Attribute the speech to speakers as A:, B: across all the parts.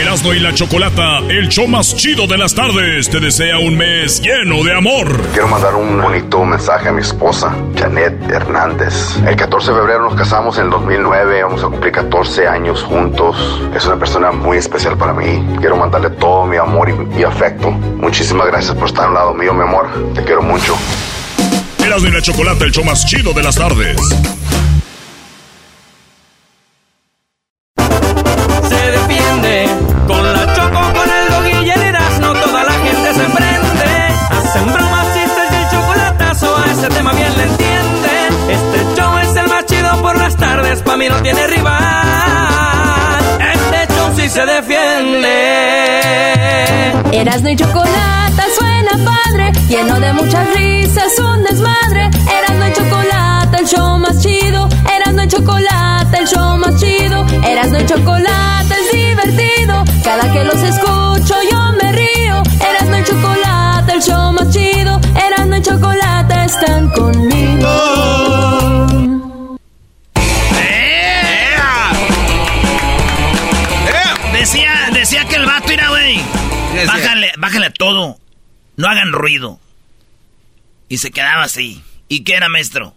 A: Erasmo y la Chocolata, el show más chido de las tardes, te desea un mes lleno de amor.
B: Quiero mandar un bonito mensaje a mi esposa, Janet Hernández. El 14 de febrero nos casamos en el 2009, vamos a cumplir 14 años juntos. Es una persona muy especial para mí. Quiero mandarle todo mi amor y mi afecto. Muchísimas gracias por estar al lado mío, mi amor. Te quiero mucho.
A: Erasmo y la Chocolata, el show más chido de las tardes.
C: se defiende. Con la choco, con el dog y el toda la gente se prende. Hacen bromas, chistes y el chocolatazo, a ese tema bien le entienden. Este show es el más chido por las tardes, pa' mí no tiene rival. Este show sí se defiende.
D: Erasno y chocolate suena padre, lleno de muchas risas, un desmadre. Erasno y chocolate, el show más chido. Erasno y chocolate, el show más chido. Erasno y chocolate es divertido. Cada que los escucho yo me río. Erasno y chocolate, el show más chido. Erasno y chocolate están conmigo.
E: Decía, decía que el vato era, güey. Bájale, bájale a todo. No hagan ruido. Y se quedaba así. ¿Y qué era, maestro?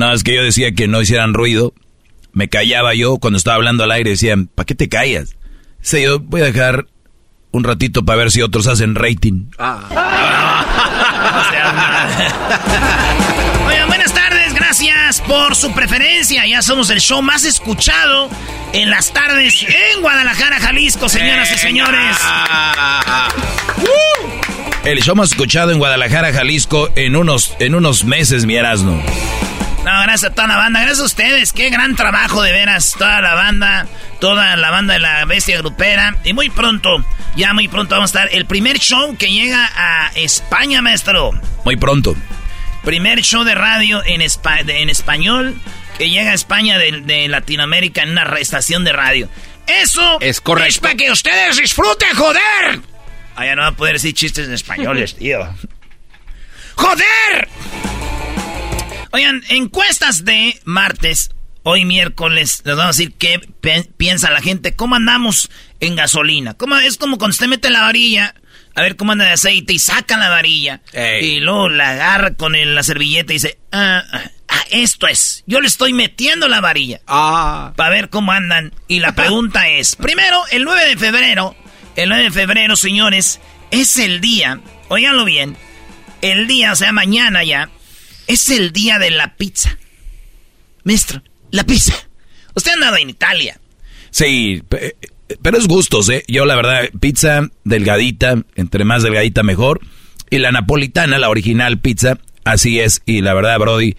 F: No, es que yo decía que no hicieran ruido. Me callaba yo cuando estaba hablando al aire. Decían, ¿para qué te callas? Sí, yo voy a dejar un ratito para ver si otros hacen rating.
E: Oigan, buenas tardes, gracias por su preferencia. Ya somos el show más escuchado en las tardes en Guadalajara, Jalisco, señoras y señores.
F: El show más escuchado en Guadalajara, Jalisco, en unos, en unos meses, mi Erasmo.
E: Gracias a toda la banda, gracias a ustedes, qué gran trabajo de veras, toda la banda, toda la banda de la bestia grupera. Y muy pronto, ya muy pronto vamos a estar el primer show que llega a España, maestro.
F: Muy pronto.
E: Primer show de radio en, espa- de- en español que llega a España de, de Latinoamérica en una estación de radio. Eso
G: Es correcto.
E: es para que ustedes disfruten, joder. Allá no va a poder decir chistes en españoles, tío. ¡Joder! Oigan, encuestas de martes, hoy miércoles, les vamos a decir qué piensa la gente, cómo andamos en gasolina. ¿Cómo, es como cuando usted mete la varilla, a ver cómo anda de aceite y saca la varilla.
G: Ey.
E: Y luego la agarra con el- la servilleta y dice, ah, ah, ah, esto es, yo le estoy metiendo la varilla.
G: Ah.
E: Para ver cómo andan. Y la pregunta es, primero, el 9 de febrero, el 9 de febrero, señores, es el día, óiganlo bien, el día, o sea, mañana ya, es el día de la pizza. Maestro, la pizza. Usted ha andado en Italia.
F: Sí, pe- pero es gustos, ¿eh? Yo, la verdad, pizza delgadita, entre más delgadita mejor. Y la napolitana, la original pizza, así es. Y la verdad, Brody,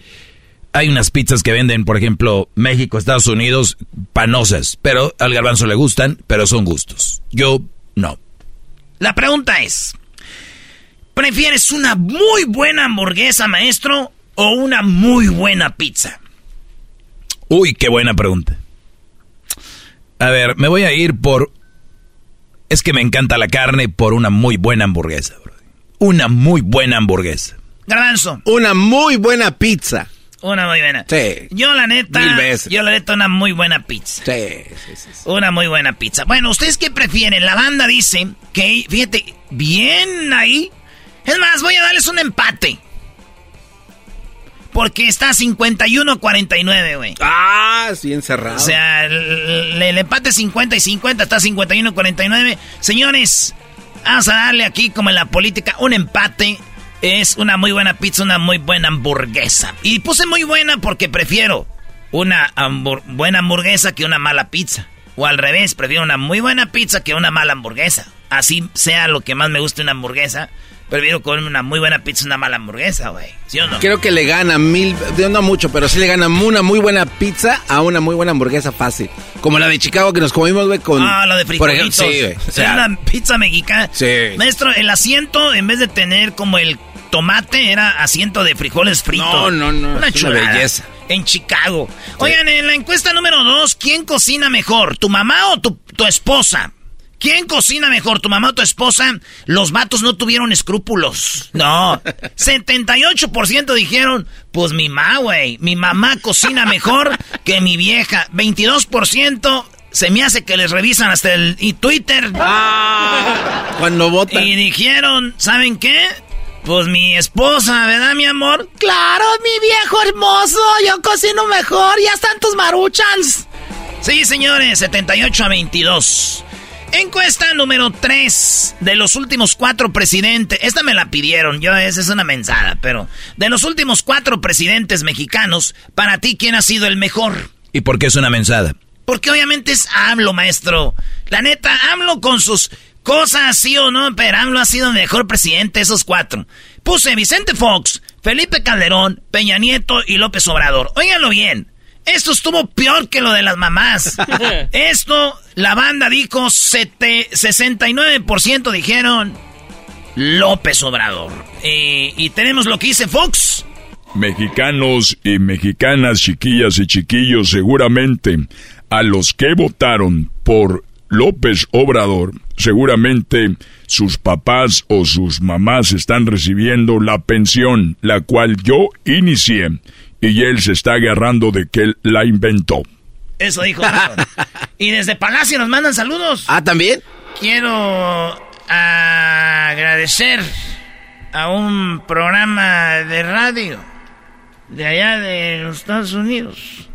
F: hay unas pizzas que venden, por ejemplo, México, Estados Unidos, panosas. Pero al garbanzo le gustan, pero son gustos. Yo, no.
E: La pregunta es, ¿prefieres una muy buena hamburguesa, maestro, o una muy buena pizza?
F: Uy, qué buena pregunta. A ver, me voy a ir por... Es que me encanta la carne por una muy buena hamburguesa, Brody. Una muy buena hamburguesa.
E: Garbanzo,
G: Una muy buena pizza.
E: una muy buena.
G: Sí.
E: Yo la neta,
G: Mil veces.
E: yo la neta una muy buena pizza.
G: Sí, sí, sí. sí.
E: Una muy buena pizza. Bueno, ¿ustedes qué prefieren? La banda dice que, fíjate, bien ahí. Es más, voy a darles un empate. Porque está 51-49, güey.
G: Ah, sí, encerrado.
E: O sea, el, el empate 50 y 50 está 51-49. Señores, vamos a darle aquí como en la política un empate. Es una muy buena pizza, una muy buena hamburguesa. Y puse muy buena porque prefiero una buena hamburguesa que una mala pizza. O al revés, prefiero una muy buena pizza que una mala hamburguesa. Así sea lo que más me guste una hamburguesa, prefiero comerme una muy buena pizza una mala hamburguesa, güey. ¿Sí o no?
G: Creo que le gana mil, no mucho, pero sí le gana una muy buena pizza a una muy buena hamburguesa fácil. Como la de Chicago que nos comimos, güey, con...
E: Ah, la de frijolitos. sí, güey. O sea, una pizza mexicana.
G: Sí.
E: Maestro, el asiento, en vez de tener como el tomate, era asiento de frijoles fritos.
G: No, no, no.
E: Una chula belleza en Chicago. Oigan, en la encuesta número dos, ¿quién cocina mejor? ¿Tu mamá o tu, tu esposa? ¿Quién cocina mejor, tu mamá o tu esposa? Los vatos no tuvieron escrúpulos. No. 78% dijeron, pues mi mamá, güey. Mi mamá cocina mejor que mi vieja. 22% se me hace que les revisan hasta el y Twitter.
G: Ah, cuando votan.
E: Y dijeron, ¿saben qué? Pues mi esposa, ¿verdad, mi amor? Claro, mi viejo hermoso. Yo cocino mejor. Ya están tus maruchans. Sí, señores, 78 a 22. Encuesta número 3 de los últimos cuatro presidentes. Esta me la pidieron, yo esa es una mensada, pero de los últimos cuatro presidentes mexicanos, para ti, ¿quién ha sido el mejor?
F: ¿Y por qué es una mensada?
E: Porque obviamente es AMLO, maestro. La neta, AMLO con sus cosas, sí o no, pero AMLO ha sido el mejor presidente, esos cuatro. Puse Vicente Fox, Felipe Calderón, Peña Nieto y López Obrador. Óiganlo bien. Esto estuvo peor que lo de las mamás. Esto, la banda dijo, 69% dijeron López Obrador. y tenemos lo que dice Fox.
H: Mexicanos y mexicanas, chiquillas y chiquillos, seguramente a los que votaron por López Obrador, seguramente sus papás o sus mamás están recibiendo la pensión, la cual yo inicié y él se está agarrando de que él la inventó.
E: Eso dijo. y desde Palacio nos mandan saludos.
G: Ah, ¿también?
E: Quiero agradecer a un programa de radio de allá de los Estados Unidos.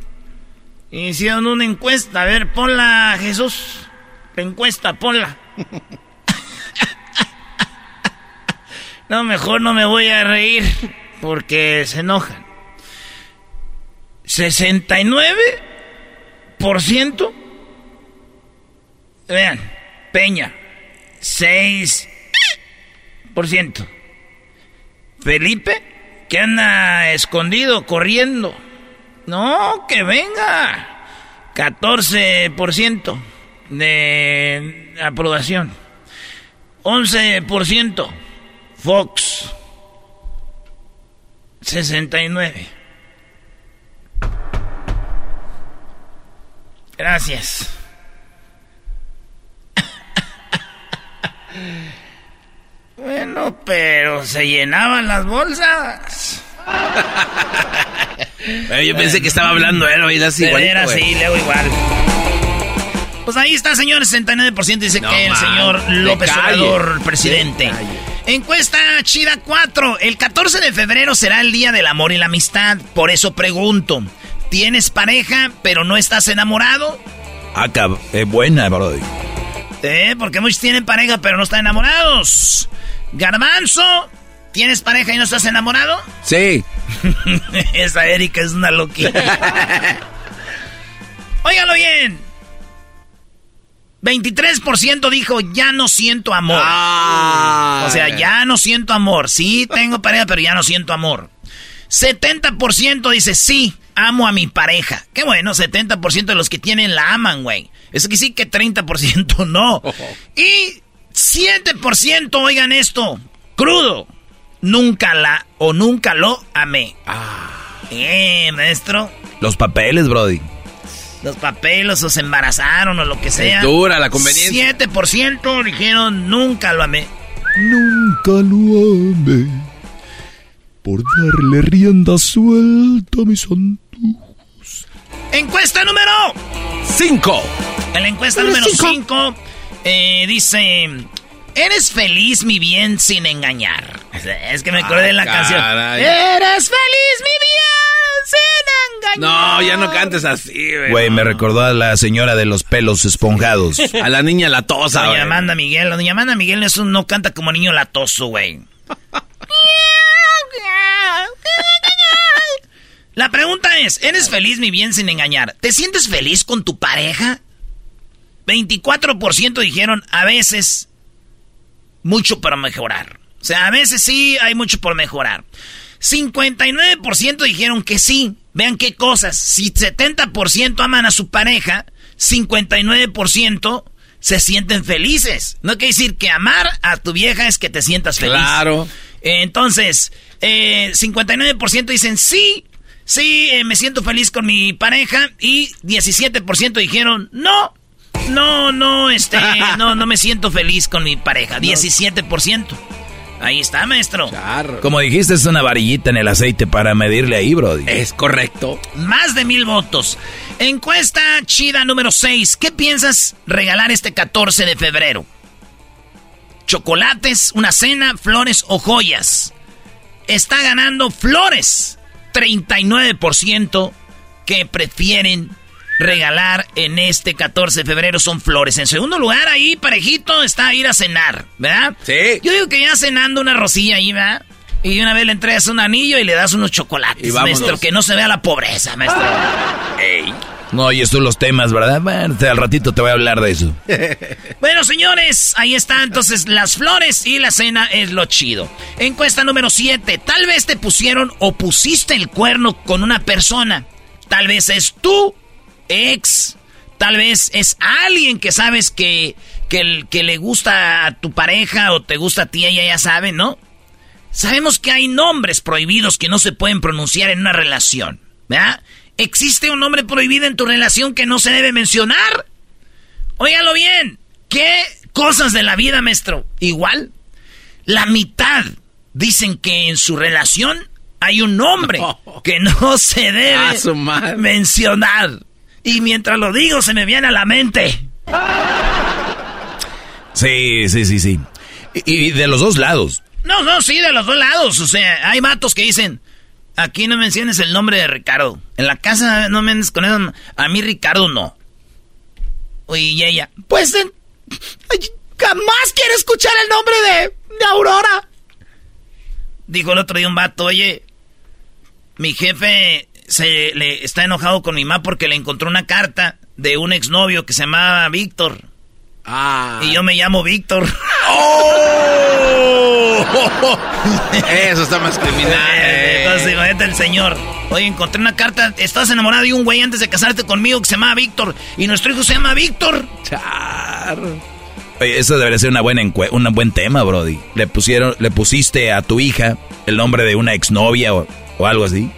E: Hicieron una encuesta. A ver, ponla, Jesús. La encuesta, ponla. no, mejor no me voy a reír porque se enojan. 69%. Vean, Peña, 6%. Felipe, que anda escondido, corriendo. No, que venga. 14% de aprobación. 11% Fox. 69. Gracias. bueno, pero se llenaban las bolsas.
G: yo pensé que estaba hablando él, oído así igual.
E: Era así, leo igual. Pues ahí está, señor. 69% dice que el señor López Obrador, presidente. Encuesta Chida 4. El 14 de febrero será el Día del Amor y la Amistad. Por eso pregunto. ¿Tienes pareja, pero no estás enamorado?
F: Ah, es buena, Brody.
E: Eh, porque muchos tienen pareja, pero no están enamorados. Garbanzo, ¿tienes pareja y no estás enamorado?
G: Sí.
E: Esa Erika es una loquita. Óigalo bien. 23% dijo, ya no siento amor.
G: Ah.
E: o sea, ya no siento amor. Sí, tengo pareja, pero ya no siento amor. 70% dice, sí, amo a mi pareja. Qué bueno, 70% de los que tienen la aman, güey. Eso que sí que 30% no. Y 7%, oigan esto, crudo. Nunca la o nunca lo amé. Ah. Eh, maestro.
F: Los papeles, Brody.
E: Los papeles o se embarazaron o lo que sea.
G: Es dura la conveniencia.
E: 7% dijeron nunca lo amé.
H: Nunca lo amé. Por darle rienda suelta a mis
E: Encuesta número
G: 5.
E: En la encuesta número 5 eh, dice, Eres feliz, mi bien, sin engañar. Es que me acordé de la
G: Ah,
E: canción. Eres feliz, mi bien, sin engañar.
G: No, ya no cantes así, güey.
F: Güey, me recordó a la señora de los pelos esponjados.
G: A la niña latosa,
E: Doña
G: güey.
E: Amanda Miguel, Doña Amanda Miguel es un- no canta como niño latoso, güey. La pregunta es, ¿eres feliz, mi bien, sin engañar? ¿Te sientes feliz con tu pareja? 24% dijeron, a veces, mucho para mejorar. O sea, a veces sí hay mucho por mejorar. 59% dijeron que sí. Vean qué cosas. Si 70% aman a su pareja, 59% se sienten felices. No quiere decir que amar a tu vieja es que te sientas feliz.
G: Claro.
E: Entonces, eh, 59% dicen sí, sí, eh, me siento feliz con mi pareja. Y 17% dijeron no, no, no, este, no, no me siento feliz con mi pareja. 17%. Ahí está, maestro.
F: Como dijiste, es una varillita en el aceite para medirle ahí, Brody.
G: Es correcto.
E: Más de mil votos. Encuesta chida número 6. ¿Qué piensas regalar este 14 de febrero? ¿Chocolates, una cena, flores o joyas? Está ganando flores. 39% que prefieren regalar en este 14 de febrero son flores. En segundo lugar, ahí parejito está ir a cenar, ¿verdad?
G: Sí.
E: Yo digo que ya cenando una rosilla ahí, ¿verdad? Y una vez le entregas un anillo y le das unos chocolates,
G: Y
E: maestro, que no se vea la pobreza, maestro.
F: Ey. No oyes tú los temas, ¿verdad? Al ratito te voy a hablar de eso.
E: Bueno, señores, ahí está entonces las flores y la cena es lo chido. Encuesta número 7. Tal vez te pusieron o pusiste el cuerno con una persona. Tal vez es tu ex. Tal vez es alguien que sabes que, que, que le gusta a tu pareja o te gusta a ti, ella ya sabe, ¿no? Sabemos que hay nombres prohibidos que no se pueden pronunciar en una relación, ¿verdad? ¿Existe un nombre prohibido en tu relación que no se debe mencionar? Óigalo bien. ¿Qué cosas de la vida, maestro? Igual. La mitad dicen que en su relación hay un nombre que no se debe mencionar. Y mientras lo digo, se me viene a la mente.
F: Sí, sí, sí, sí. Y, y de los dos lados.
E: No, no, sí, de los dos lados. O sea, hay matos que dicen, aquí no menciones el nombre de Ricardo. En la casa no me andes con eso. A mí Ricardo no. Y ella, pues eh, jamás quiero escuchar el nombre de, de Aurora. Dijo el otro día un vato, oye, mi jefe se le está enojado con mi mamá porque le encontró una carta de un exnovio que se llamaba Víctor.
G: Ah.
E: Y yo me llamo Víctor.
G: Eso está más criminal.
E: Eh, Entonces, imagínate el señor. Oye, encontré una carta. Estás enamorado de un güey antes de casarte conmigo que se llama Víctor. Y nuestro hijo se llama Víctor.
F: Oye, eso debería ser una buena encue- un buen tema, Brody. Le pusieron, le pusiste a tu hija el nombre de una exnovia o, o algo así.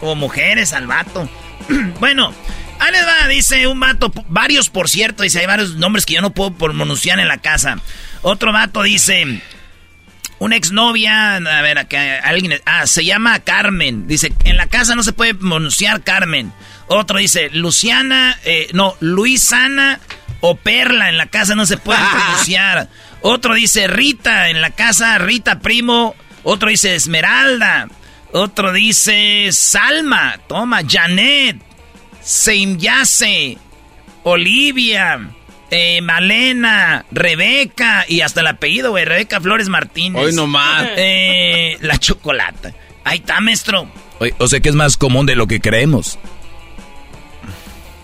E: O mujeres al vato. bueno, ahí les va, dice un vato. Varios, por cierto. Dice, hay varios nombres que yo no puedo pronunciar en la casa. Otro vato dice. Una exnovia, a ver, acá, alguien, ah, se llama Carmen. Dice, en la casa no se puede pronunciar Carmen. Otro dice, Luciana, eh, no, Luisana o Perla, en la casa no se puede pronunciar. Otro dice Rita, en la casa Rita Primo. Otro dice Esmeralda. Otro dice Salma, toma, Janet, Seimyase, Olivia, eh, Malena, Rebeca y hasta el apellido, güey, Rebeca Flores Martínez.
G: Hoy nomás.
E: Eh, la chocolata. Ahí está, maestro.
F: Oye, o sea que es más común de lo que creemos.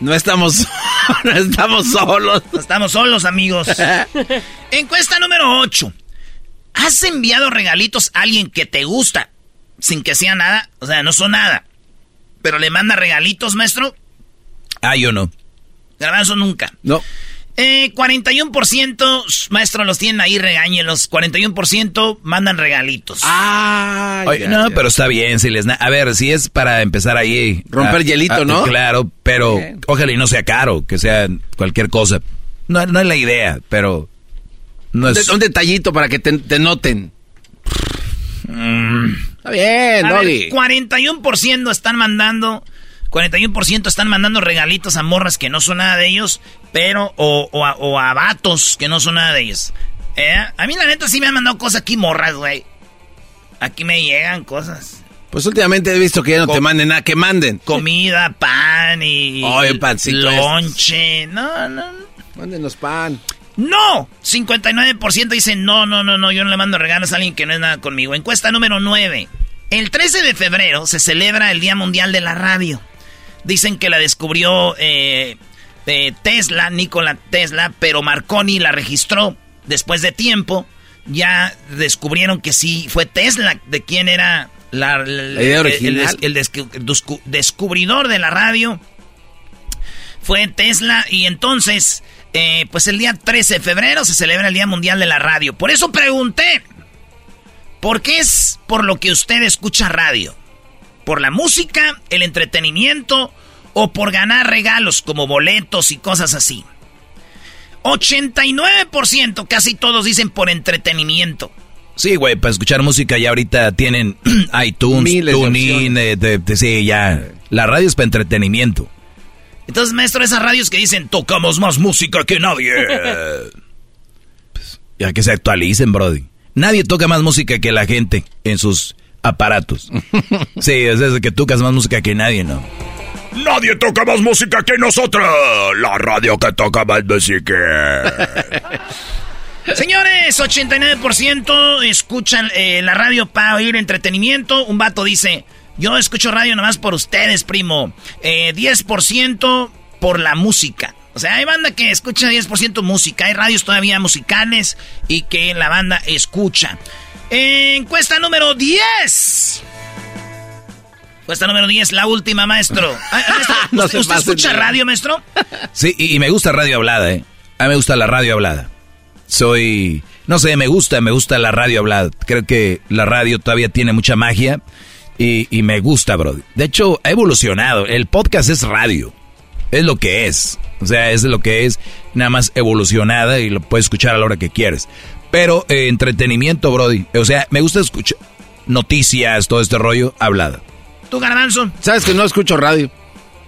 G: No estamos, no estamos solos.
E: No estamos solos, amigos. Encuesta número 8. ¿Has enviado regalitos a alguien que te gusta sin que sea nada? O sea, no son nada. Pero le manda regalitos, maestro.
F: Ah, yo no.
E: Garbanzo nunca.
G: No.
E: Eh, 41%, maestro, los tienen ahí, regáñenlos. 41% mandan regalitos.
G: Ah,
F: Oye,
G: ya,
F: no,
G: ya.
F: pero está bien. Si les a ver, si es para empezar ahí.
G: Romper hielito, ¿no?
F: Claro, pero
G: Bien.
F: ojalá y no sea caro, que sea cualquier cosa. No, no es la idea, pero no
G: Un
F: es.
G: de- Un detallito para que te, te noten.
F: Mm,
G: Está bien,
E: A ver,
G: Doggy.
E: 41% están mandando, 41% están mandando regalitos a morras que no son nada de ellos, pero, o, o a, o a vatos que no son nada de ellos. ¿Eh? A mí la neta sí me han mandado cosas aquí morras, güey. Aquí me llegan cosas.
G: Pues últimamente he visto que ya no te manden nada, que manden.
E: Comida, pan y...
G: Oye, pancito.
E: Lonche. No, no.
G: Mándenos pan.
E: No, 59% dicen no, no, no, no, yo no le mando regalos a alguien que no es nada conmigo. Encuesta número 9. El 13 de febrero se celebra el Día Mundial de la Radio. Dicen que la descubrió eh, eh, Tesla, Nikola Tesla, pero Marconi la registró después de tiempo. Ya descubrieron que sí fue Tesla de quién era la,
G: idea original.
E: El, descubridor de la radio. Fue Tesla y entonces eh, pues el día 13 de febrero se celebra el Día Mundial de la Radio. Por eso pregunté, ¿por qué es por lo que usted escucha radio? ¿Por la música, el entretenimiento o por ganar regalos como boletos y cosas así? 89%, casi todos dicen por entretenimiento.
F: Sí, güey, para escuchar música ya ahorita tienen iTunes, TuneIn, eh, sí, ya. La radio es para entretenimiento.
E: Entonces, maestro, esas radios que dicen, tocamos más música que nadie.
F: pues, ya que se actualicen, Brody. Nadie toca más música que la gente en sus aparatos. sí, es desde que tocas más música que nadie, ¿no?
A: Nadie toca más música que nosotros. La radio que toca más música.
E: Señores, 89% escuchan eh, la radio para oír entretenimiento. Un vato dice, yo escucho radio nomás por ustedes, primo. Eh, 10% por la música. O sea, hay banda que escucha 10% música. Hay radios todavía musicales y que la banda escucha. encuesta número 10. Encuesta número 10, la última, maestro. Ah, ¿Usted, escucha radio, maestro?
F: Sí, y, me gusta radio hablada, ¿eh? A mí me gusta la radio hablada. Soy... No sé, me gusta, me gusta la radio hablada. Creo que la radio todavía tiene mucha magia. Y, me gusta, bro. De hecho, ha evolucionado. El podcast es radio. Es lo que es. O sea, es lo que es. Nada más evolucionada y lo puedes escuchar a la hora que quieres. Pero eh, entretenimiento, Brody. O sea, me gusta escuchar noticias, todo este rollo, hablada.
E: ¿Tú, Garbanzo?
G: Sabes que no escucho radio.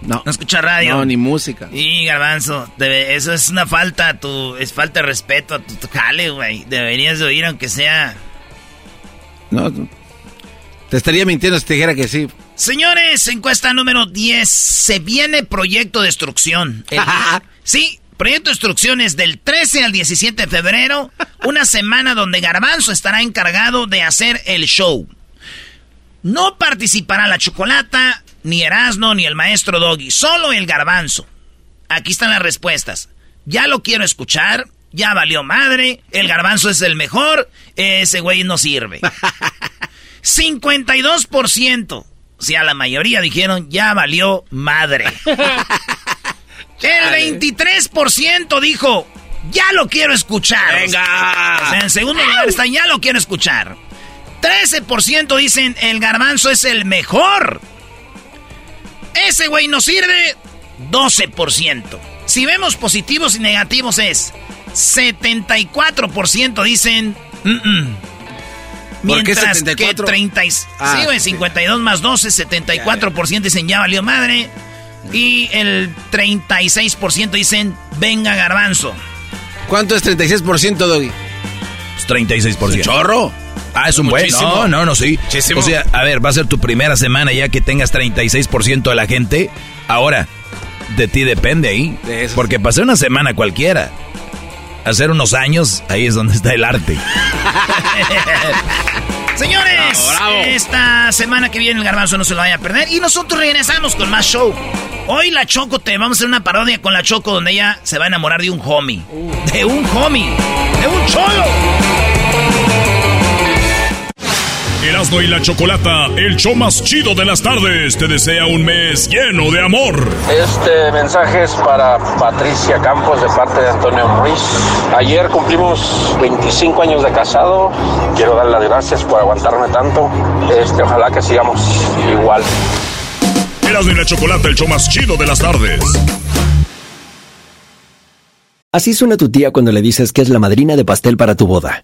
G: No.
E: No escucha radio.
G: No, ni música.
E: Y Garbanzo, eso es una falta, tu, es falta de respeto a tu, tu jale, güey. Deberías de oír aunque sea...
G: No, te estaría mintiendo si te dijera que sí.
E: Señores, encuesta número 10. Se viene Proyecto Destrucción. sí, Proyecto Destrucción es del 13 al 17 de febrero. Una semana donde Garbanzo estará encargado de hacer el show. No participará la Chocolata, ni Erasno, ni el maestro Doggy. Solo el Garbanzo. Aquí están las respuestas. Ya lo quiero escuchar. Ya valió madre. El Garbanzo es el mejor. Ese güey no sirve. 52%. O sea, la mayoría dijeron, ya valió madre. El 23% dijo, ya lo quiero escuchar.
G: Venga.
E: O sea, en segundo lugar está, ya lo quiero escuchar. 13% dicen, el garbanzo es el mejor. Ese güey no sirve, 12%. Si vemos positivos y negativos es 74% dicen, Mientras que 30, ah, sí, güey, 52 más 12, 74% dicen ya valió madre. Y el 36% dicen venga garbanzo.
G: ¿Cuánto es 36%, Doggy?
F: Pues 36%.
G: ¿Chorro?
F: Ah, es un buen. No, no, no, sí. O sea, a ver, va a ser tu primera semana ya que tengas 36% de la gente. Ahora, de ti depende ahí. porque pasé una semana cualquiera hacer unos años, ahí es donde está el arte.
E: Señores, esta semana que viene el garbanzo no se lo vaya a perder. Y nosotros regresamos con más show. Hoy la Choco te vamos a hacer una parodia con la Choco donde ella se va a enamorar de un homie. De un homie. De un cholo.
A: Erasmo y la Chocolata, el show más chido de las tardes, te desea un mes lleno de amor.
I: Este mensaje es para Patricia Campos de parte de Antonio Ruiz. Ayer cumplimos 25 años de casado. Quiero darle las gracias por aguantarme tanto. Este, ojalá que sigamos igual.
A: Erasmo y la Chocolata, el show más chido de las tardes.
J: Así suena tu tía cuando le dices que es la madrina de pastel para tu boda.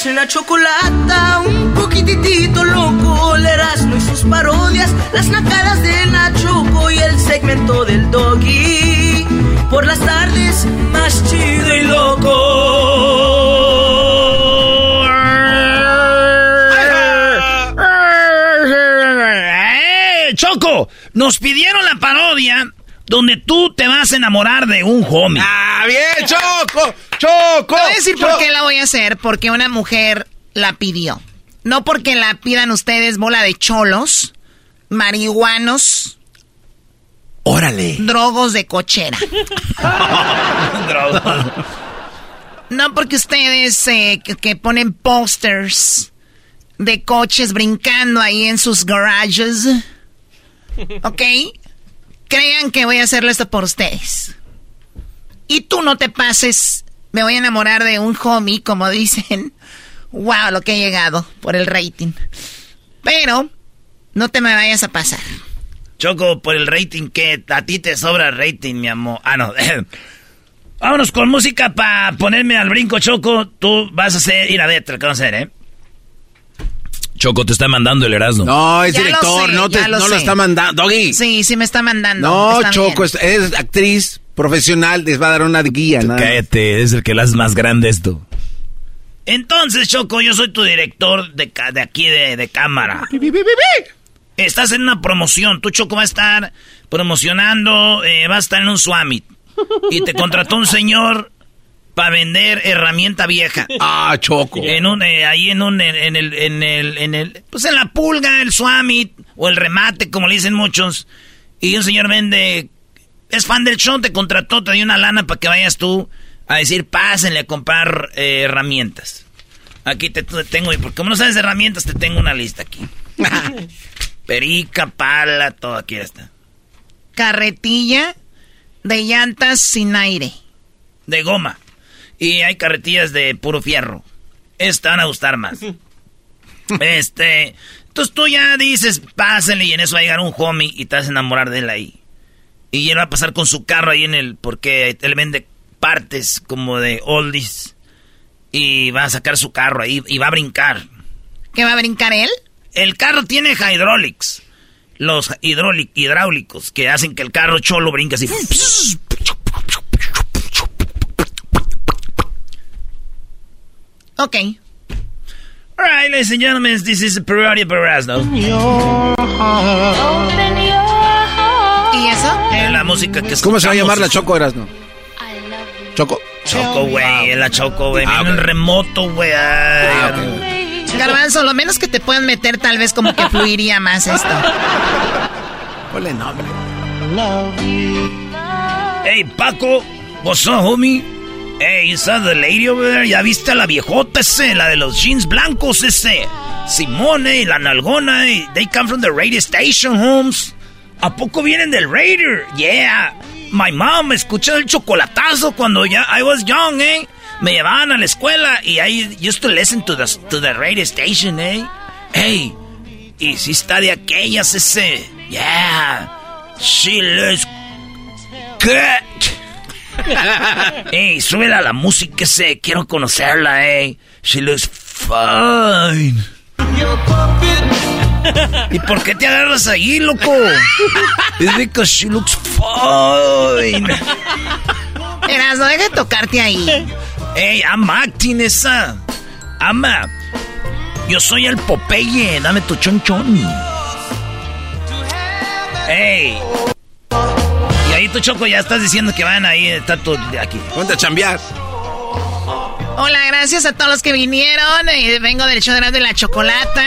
K: Eras la chocolata, un poquitito loco, el Erasmo y sus parodias, las nacadas de la Choco y el segmento del Doggy. Por las tardes, más chido y loco.
E: ¡Eh, Choco! Nos pidieron la parodia donde tú te vas a enamorar de un homie.
G: ¡Ah, bien, Choco! ¡Choco!
L: Te voy a decir por qué la voy a hacer. Porque una mujer la pidió. No porque la pidan ustedes bola de cholos, marihuanos,
G: Órale.
L: drogos de cochera. No porque ustedes eh, que, que ponen posters de coches brincando ahí en sus garages. ¿Ok? Crean que voy a hacerlo esto por ustedes. Y tú no te pases. Me voy a enamorar de un homie, como dicen. Wow, lo que he llegado por el rating. Pero no te me vayas a pasar.
E: Choco, por el rating que a ti te sobra rating, mi amor. Ah, no. Vámonos con música para ponerme al brinco, Choco. Tú vas a ir a ver, que vamos hacer, ¿eh?
F: Choco, te está mandando el Erasmo.
G: No, es
L: Ya lo
G: director,
L: sé,
G: no, te,
L: ya lo
G: no lo está mandando. Doggy.
L: Sí, sí me está mandando.
G: No,
L: Está
G: Choco,
L: bien.
G: es, es actriz profesional, les va a dar una guía. nada.
F: Cállate, es el que la hace más grande esto.
E: Entonces, Choco, yo soy tu director de, de aquí de, de cámara. Estás en una promoción. Tú, Choco, va a estar promocionando, eh, va a estar en un Swamit. Y te contrató un señor para vender herramienta vieja.
G: Ah, Choco.
E: En un, eh, ahí en un, en el, en el, en el, pues en la pulga, el Swamit, o el remate, como le dicen muchos. Y un señor vende, es fan del show, te contrató, te dio una lana para que vayas tú a decir, pásenle a comprar eh, herramientas. Aquí te, te tengo, porque como no sabes de herramientas, te tengo una lista aquí. Perica, pala, todo aquí está.
L: Carretilla de llantas sin aire.
E: De goma. Y hay carretillas de puro fierro. Estas van a gustar más. este. Entonces tú ya dices, pásenle y en eso va a llegar un homie y te vas a enamorar de él ahí. Y él va a pasar con su carro ahí en el. Porque él vende partes como de oldies. Y va a sacar su carro ahí y va a brincar.
L: ¿Qué va a brincar él?
E: El carro tiene hydraulics. Los hidráulic- hidráulicos que hacen que el carro cholo brinque así.
L: Ok.
E: All right, ladies and gentlemen, this is a of Erasmo.
L: ¿Y eso?
E: Eh, la música que
G: ¿Cómo se va a llamar la Choco, Erasno? Choco.
E: Choco, güey, la Choco, güey.
G: Ah,
E: Viene
G: ok.
E: el remoto, güey. Ay,
L: Garbanzo, lo menos que te puedan meter tal vez como que fluiría más esto.
G: Ponle nombre.
E: Hey, Paco, what's up, homie? Hey, you saw the lady over there? ¿Ya viste a la viejota ese? La de los jeans blancos ese. Simone y la nalgona. eh, They come from the radio station, Holmes. ¿A poco vienen del radio? Yeah. My mom escuchó el chocolatazo cuando ya I was young, eh. Me llevaban a la escuela y I used to listen to the, to the radio station, eh. Hey, y si está de aquellas ese. Yeah. She looks good. Ey, súbela a la música ese. Quiero conocerla, eh. She looks fine. ¿Y por qué te agarras ahí, loco? It's because she looks fine.
L: Erasmo, deja de tocarte ahí.
E: Hey, I'm acting esa. Ama. Yo soy el Popeye. Dame tu chonchón. Hey. Y ahí tu choco ya estás diciendo que van ahí, está tu de aquí.
G: Ponte a chambear.
L: Hola, gracias a todos los que vinieron. Eh, vengo del show de la chocolata.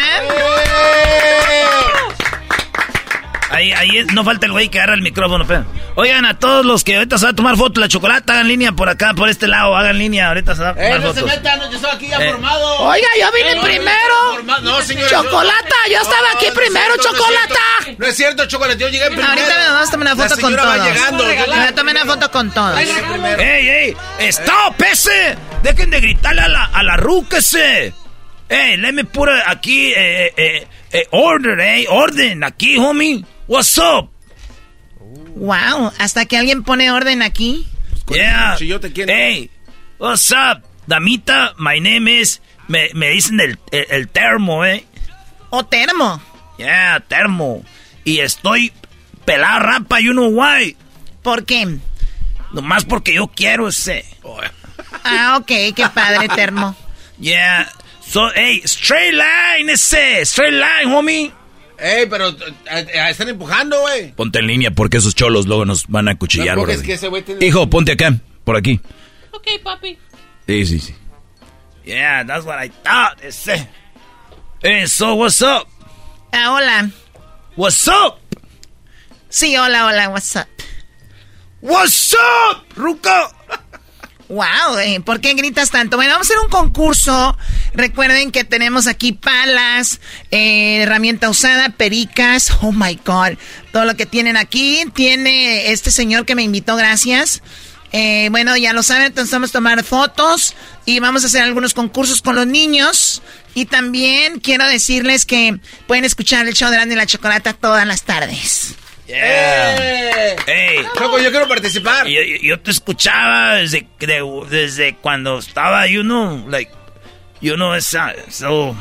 E: Ahí, ahí no falta el güey que agarra el micrófono, pero. Oigan, a todos los que ahorita se va a tomar foto la chocolate, hagan línea por acá, por este lado, hagan línea, ahorita se va a tomar
G: Eh, no
E: fotos.
G: se metan, yo estoy aquí ya
E: Eh.
G: formado.
L: Oiga, yo vine
G: Eh, no,
L: primero.
G: formado. No, señora.
L: Chocolata, yo estaba aquí
G: no
L: primero,
G: cierto, no es
L: chocolata.
G: cierto. No es cierto, chocolate, yo llegué primero.
L: Ahorita me vamos a tomar una
G: La
L: foto con
G: señora va
L: todos.
G: llegando,
L: Me tomar una foto con todos.
E: ¡Ey, ey! ¡Stop, ese! Dejen de gritarle a la, a la ruca ese. ¡Ey, let me put a- aquí, eh, eh, eh, order, eh, orden, aquí, homie. What's up?
L: Wow, hasta que alguien pone orden aquí.
E: Yeah.
G: chillote, ¿quién?
E: Hey, what's up? Damita, my name is... Me, me dicen el, el, el termo, eh.
L: O termo.
E: Yeah, termo. Y estoy pelada rapa, you know why.
L: ¿Por qué?
E: Nomás porque yo quiero ese.
L: Ah, ok, qué padre, termo.
E: Yeah. So, hey, straight line ese. Straight line, homie.
G: Ey, pero eh, eh, están empujando, güey.
F: Ponte en línea porque esos cholos luego nos van a cuchillar,
G: No, porque
F: brody.
G: es que ese güey tiene-
F: Hijo, ponte acá, por aquí.
D: Ok, papi.
F: Sí, sí, sí.
E: Yeah, that's what I thought. Ese. Hey, so what's up?
L: Ah, hola.
E: What's up?
L: Sí, hola, hola, what's up?
E: What's up, Ruka?
L: Wow, eh, ¿por qué gritas tanto? Bueno, vamos a hacer un concurso. Recuerden que tenemos aquí palas, eh, herramienta usada, pericas. Oh my God. Todo lo que tienen aquí. Tiene este señor que me invitó, gracias. Eh, bueno, ya lo saben, entonces vamos a tomar fotos y vamos a hacer algunos concursos con los niños. Y también quiero decirles que pueden escuchar el show de y la Chocolata todas las tardes.
E: Yeah. Hey.
G: Choco, yo quiero participar.
E: Yo, yo- yo te escuchaba desde, de- desde cuando estaba, you know, like, you know, esa, so...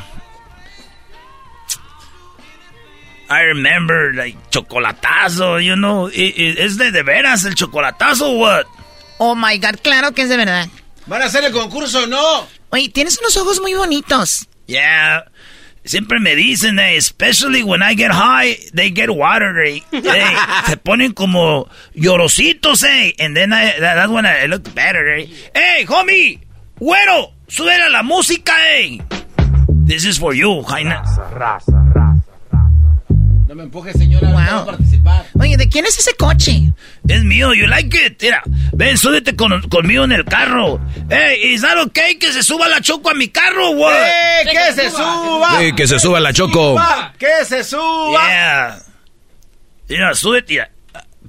E: I remember, like, chocolatazo, you know, ¿es de, de veras el chocolatazo o what?
L: Oh my God, claro que es de verdad.
G: ¿Van a hacer el concurso o no?
L: Oye, tienes unos ojos muy bonitos.
E: Yeah. Siempre me dicen, eh, especially when I get high, they get watery. eh. se ponen como llorositos, eh. And then I, that- that's when I look better, eh. Hey, homie, güero, sube la música, eh. This is for you, Jaina.
G: No me empuje, señora. No
L: Wow.
G: quiero participar.
L: Oye, ¿de quién es ese coche?
E: Es mío, you like it. Mira, ven, súbete con- conmigo en el carro. Hey, is that okay que se suba la choco a mi carro, what?
G: ¡Eh, que se suba!
F: Sí, que se suba la choco.
G: ¡Que se suba!
E: Yeah. Mira, súbete. mira.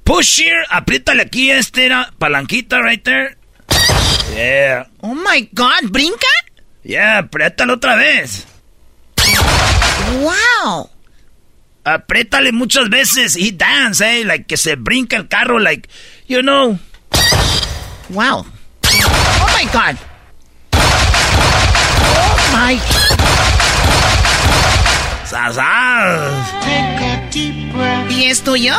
E: Push here, apriétale aquí este, mira, palanquita right there. Yeah.
L: Oh my God, ¿brinca?
E: Yeah, apriétale otra vez.
L: Wow.
E: Apriétale muchas veces y dance, eh, like que se brinca el carro, like, you know.
L: Wow. Oh my God. Oh my. ¿Y es tuyo?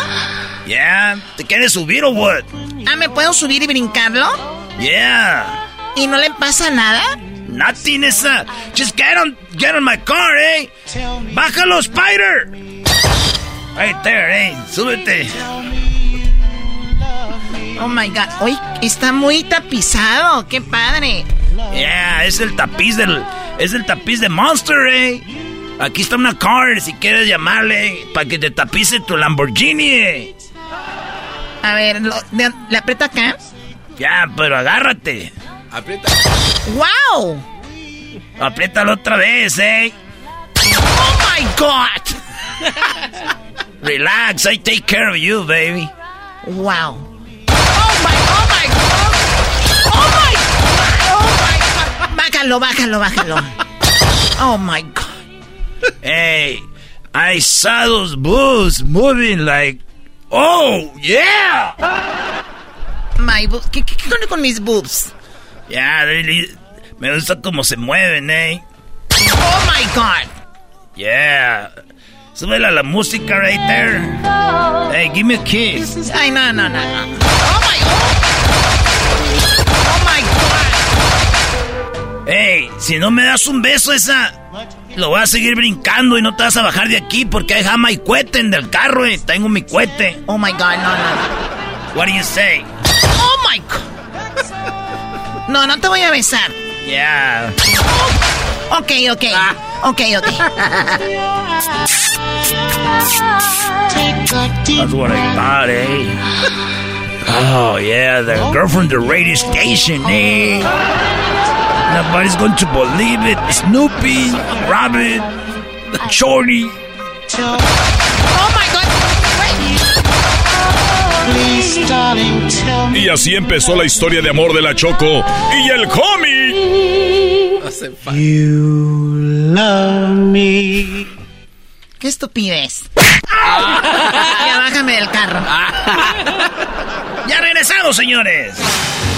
E: Yeah, ¿te quieres subir o what?
L: Ah, ¿me puedo subir y brincarlo?
E: Yeah.
L: ¿Y no le pasa nada?
E: Nothing esa. Just get on, get on my car, eh. Bájalo, Spider. Right there, eh. Súbete.
L: Oh my God. Oye, está muy tapizado. Qué padre.
E: Yeah, es el tapiz del, es el tapiz de Monster, eh. Aquí está una car, si quieres llamarle, para que te tapice tu Lamborghini, eh.
L: A ver, lo- de- ¿le aprieto acá?
E: Ya, pero agárrate.
G: Aprieta.
L: ¡Wow!
E: Apriétalo otra vez, eh.
L: ¡Oh my God!
E: Relax, I take care of you, baby.
L: ¡Wow! ¡Oh my, oh my God! ¡Oh my God! ¡Oh my God! Bájalo, bájalo, bájalo. Oh my God.
E: Hey, I saw those boobs moving like, oh, yeah.
L: My boobs. ¿Qué, qué, qué con- con mis boobs?
E: Yeah, really, me gusta cómo se mueven, eh.
L: Oh my God.
E: Yeah. Súbela la música right there. Hey, give me a kiss.
L: Ay, no, no, no, no. Oh my God. Oh my God.
E: Hey, si no me das un beso esa, lo voy a seguir brincando y no te vas a bajar de aquí porque hay jama y cuete en del carro y tengo mi cuete.
L: Oh my God, no, no.
E: What do you say?
L: Oh my God. No, no te voy a besar.
E: Yeah.
L: Ok, ok. Ok, ok.
E: That's what I thought, eh? Oh, yeah, the girl from the radio station, eh? Nobody's going to believe it. Snoopy, Rabbit, Shorty.
L: Oh my God.
A: Y así empezó la historia de amor de la Choco y el cómic.
K: You love me.
L: Qué estupidez. ya bájame del carro.
E: ya regresamos, señores.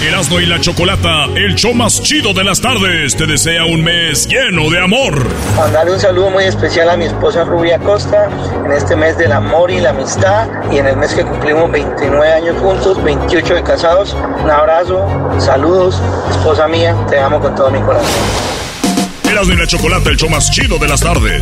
A: Erasmo y la Chocolata, el show más chido de las tardes, te desea un mes lleno de amor.
M: Mandarle un saludo muy especial a mi esposa Rubia Costa en este mes del amor y la amistad y en el mes que cumplimos 29 años juntos, 28 de casados. Un abrazo, saludos, esposa mía, te amo con todo mi corazón.
A: Erasmo y la Chocolata, el show más chido de las tardes.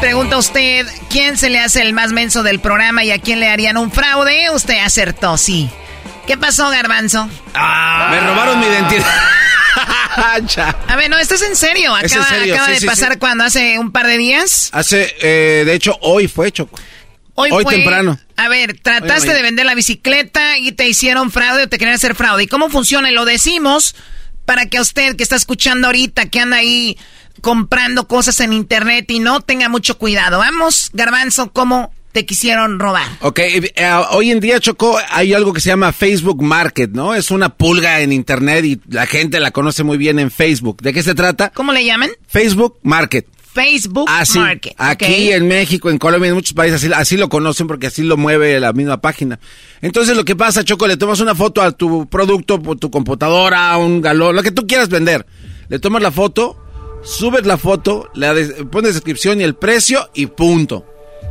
L: Si yo le pregunto a usted quién se le hace el más menso del programa y a quién le harían un fraude, usted acertó, sí. ¿Qué pasó, Garbanzo?
G: Ah, me robaron mi identidad.
L: a ver, no, esto es en serio. Acaba, acaba de pasar cuando hace un par de días.
G: Hace, eh, de hecho, hoy fue Choco.
L: Hoy,
G: hoy
L: fue,
G: temprano.
L: A ver, trataste de vender la bicicleta y te hicieron fraude o te querían hacer fraude. ¿Y cómo funciona? Lo decimos para que a usted que está escuchando ahorita, que anda ahí comprando cosas en internet y no tenga mucho cuidado. Vamos, Garbanzo, ¿cómo te quisieron robar?
G: Ok, eh, hoy en día, Choco, hay algo que se llama Facebook Market, ¿no? Es una pulga en internet y la gente la conoce muy bien en Facebook. ¿De qué se trata?
L: ¿Cómo le llaman?
G: Facebook Market.
L: Facebook
G: así,
L: Market.
G: Aquí en México, en Colombia, en muchos países así, así, lo conocen porque así lo mueve la misma página. Entonces lo que pasa, Choco, le tomas una foto a tu producto, tu computadora, un galón, lo que tú quieras vender. Le tomas la foto, subes la foto, le pones descripción y el precio y punto.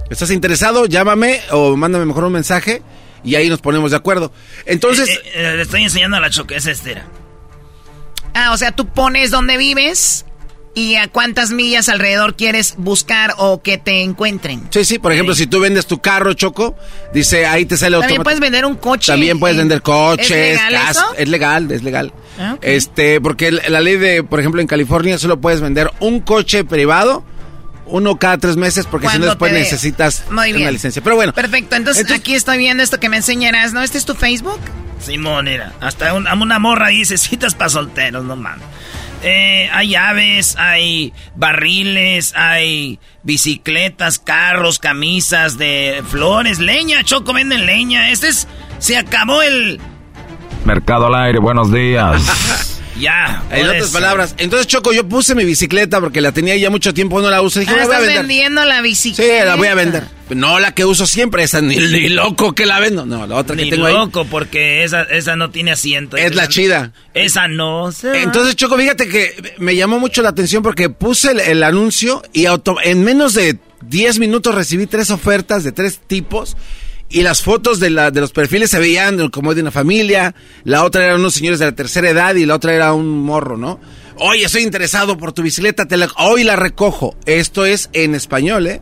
G: ¿Estás interesado? Llámame o mándame mejor un mensaje y ahí nos ponemos de acuerdo. Entonces...
E: Eh, eh, le estoy enseñando a la choque, es este.
L: Ah, o sea, tú pones donde vives y a cuántas millas alrededor quieres buscar o que te encuentren.
G: Sí, sí, por ejemplo, si tú vendes tu carro, Choco, dice ahí te sale
L: También puedes vender un coche.
G: También puedes vender coches.
L: ¿Es legal eso?
G: Es legal, es legal. Ah, okay. Este, porque la ley de, por ejemplo, en California solo puedes vender un coche privado uno cada tres meses porque si no después necesitas
L: Muy bien.
G: una licencia. Pero bueno.
L: Perfecto, entonces, entonces, aquí estoy viendo esto que me enseñarás, ¿no? ¿Este es tu Facebook?
E: Simón, mira, hasta un, una morra ahí dice citas para solteros, no mames. Eh, hay aves, hay barriles, hay bicicletas, carros, camisas de flores, leña, Choco venden leña. Este es, se acabó el...
N: Mercado al aire, buenos días.
E: Ya.
G: En otras
E: eso.
G: palabras. Entonces, Choco, yo puse mi bicicleta porque la tenía ya mucho tiempo, no la uso. Dije,
L: Ah,
G: la voy a
L: estás
G: vender.
L: vendiendo la
G: Sí,
L: bicicleta.
G: la voy a vender. No la que uso siempre, esa ni, ni loco que la vendo. No, la otra que
E: Ni
G: tengo ahí.
E: loco, porque esa, esa no tiene asiento.
G: Es la chida.
E: Esa no. se.
G: Entonces, Choco, fíjate que me llamó mucho la atención porque puse el, el anuncio y auto- en menos de 10 minutos recibí tres ofertas de tres tipos y las fotos de, la, de los perfiles se veían como de una familia, la otra eran unos señores de la tercera edad y la otra era un morro, ¿no? Oye, estoy interesado por tu bicicleta, te la- hoy la recojo. Esto es en español, ¿eh?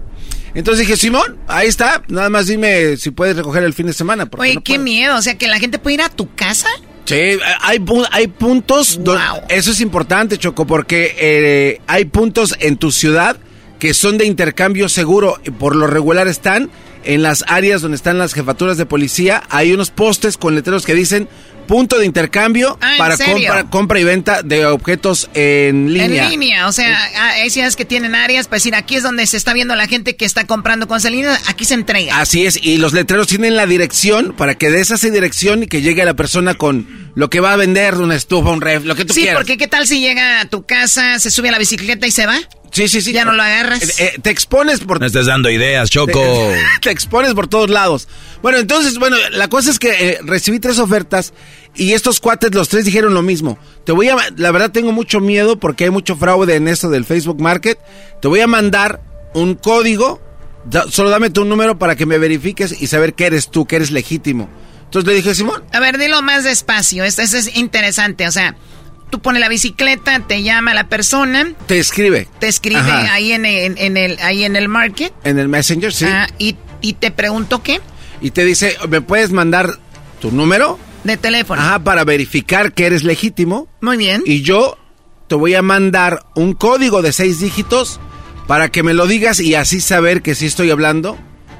G: Entonces dije, Simón, ahí está, nada más dime si puedes recoger el fin de semana. porque
L: Oye,
G: no
L: qué
G: puedo".
L: miedo. O sea, que la gente puede ir a tu casa.
G: Sí, hay, hay puntos, do- eso es importante, Choco, porque eh, hay puntos en tu ciudad que son de intercambio seguro, por lo regular están en las áreas donde están las jefaturas de policía, hay unos postes con letreros que dicen punto de intercambio
L: Ah, ¿en
G: para compra, compra y venta de objetos en línea.
L: En línea, o sea, ah, hay ciudades que tienen áreas para decir, aquí es donde se está viendo la gente que está comprando con Selena, aquí se entrega.
G: Así es, y los letreros tienen la dirección para que des esa dirección y que llegue a la persona con lo que va a vender, una estufa, un ref, lo que tú
L: sí,
G: quieras.
L: porque ¿qué tal si llega a tu casa, se sube a la bicicleta y se va?
G: Sí, sí, sí.
L: Ya no lo agarras.
G: Eh, eh, te expones por...
F: No estés dando ideas, Choco.
G: Te, expones por todos lados. Bueno, entonces, bueno, la cosa es que eh, recibí tres ofertas y estos cuates, los tres dijeron lo mismo. Te voy a... La verdad tengo mucho miedo porque hay mucho fraude en esto del Facebook Market. Te voy a mandar un código. da- solo dame tu número para que me verifiques y saber que eres tú, que eres legítimo. Entonces le dije, Simón,
L: A ver, dilo más despacio, esto, esto es interesante, o sea, tú pones la bicicleta, te llama la persona,
G: te escribe.
L: te escribe
G: Ajá.
L: ahí en, en- en el, ahí en el market,
G: En el Messenger, sí.
L: ah, y, y te pregunto qué,
G: Y te dice, ¿me puedes mandar tu número?
L: de teléfono.
G: Ajá, para verificar que eres legítimo.
L: Muy bien.
G: Y yo te voy a mandar un código de seis dígitos para que me lo digas y así saber que sí estoy hablando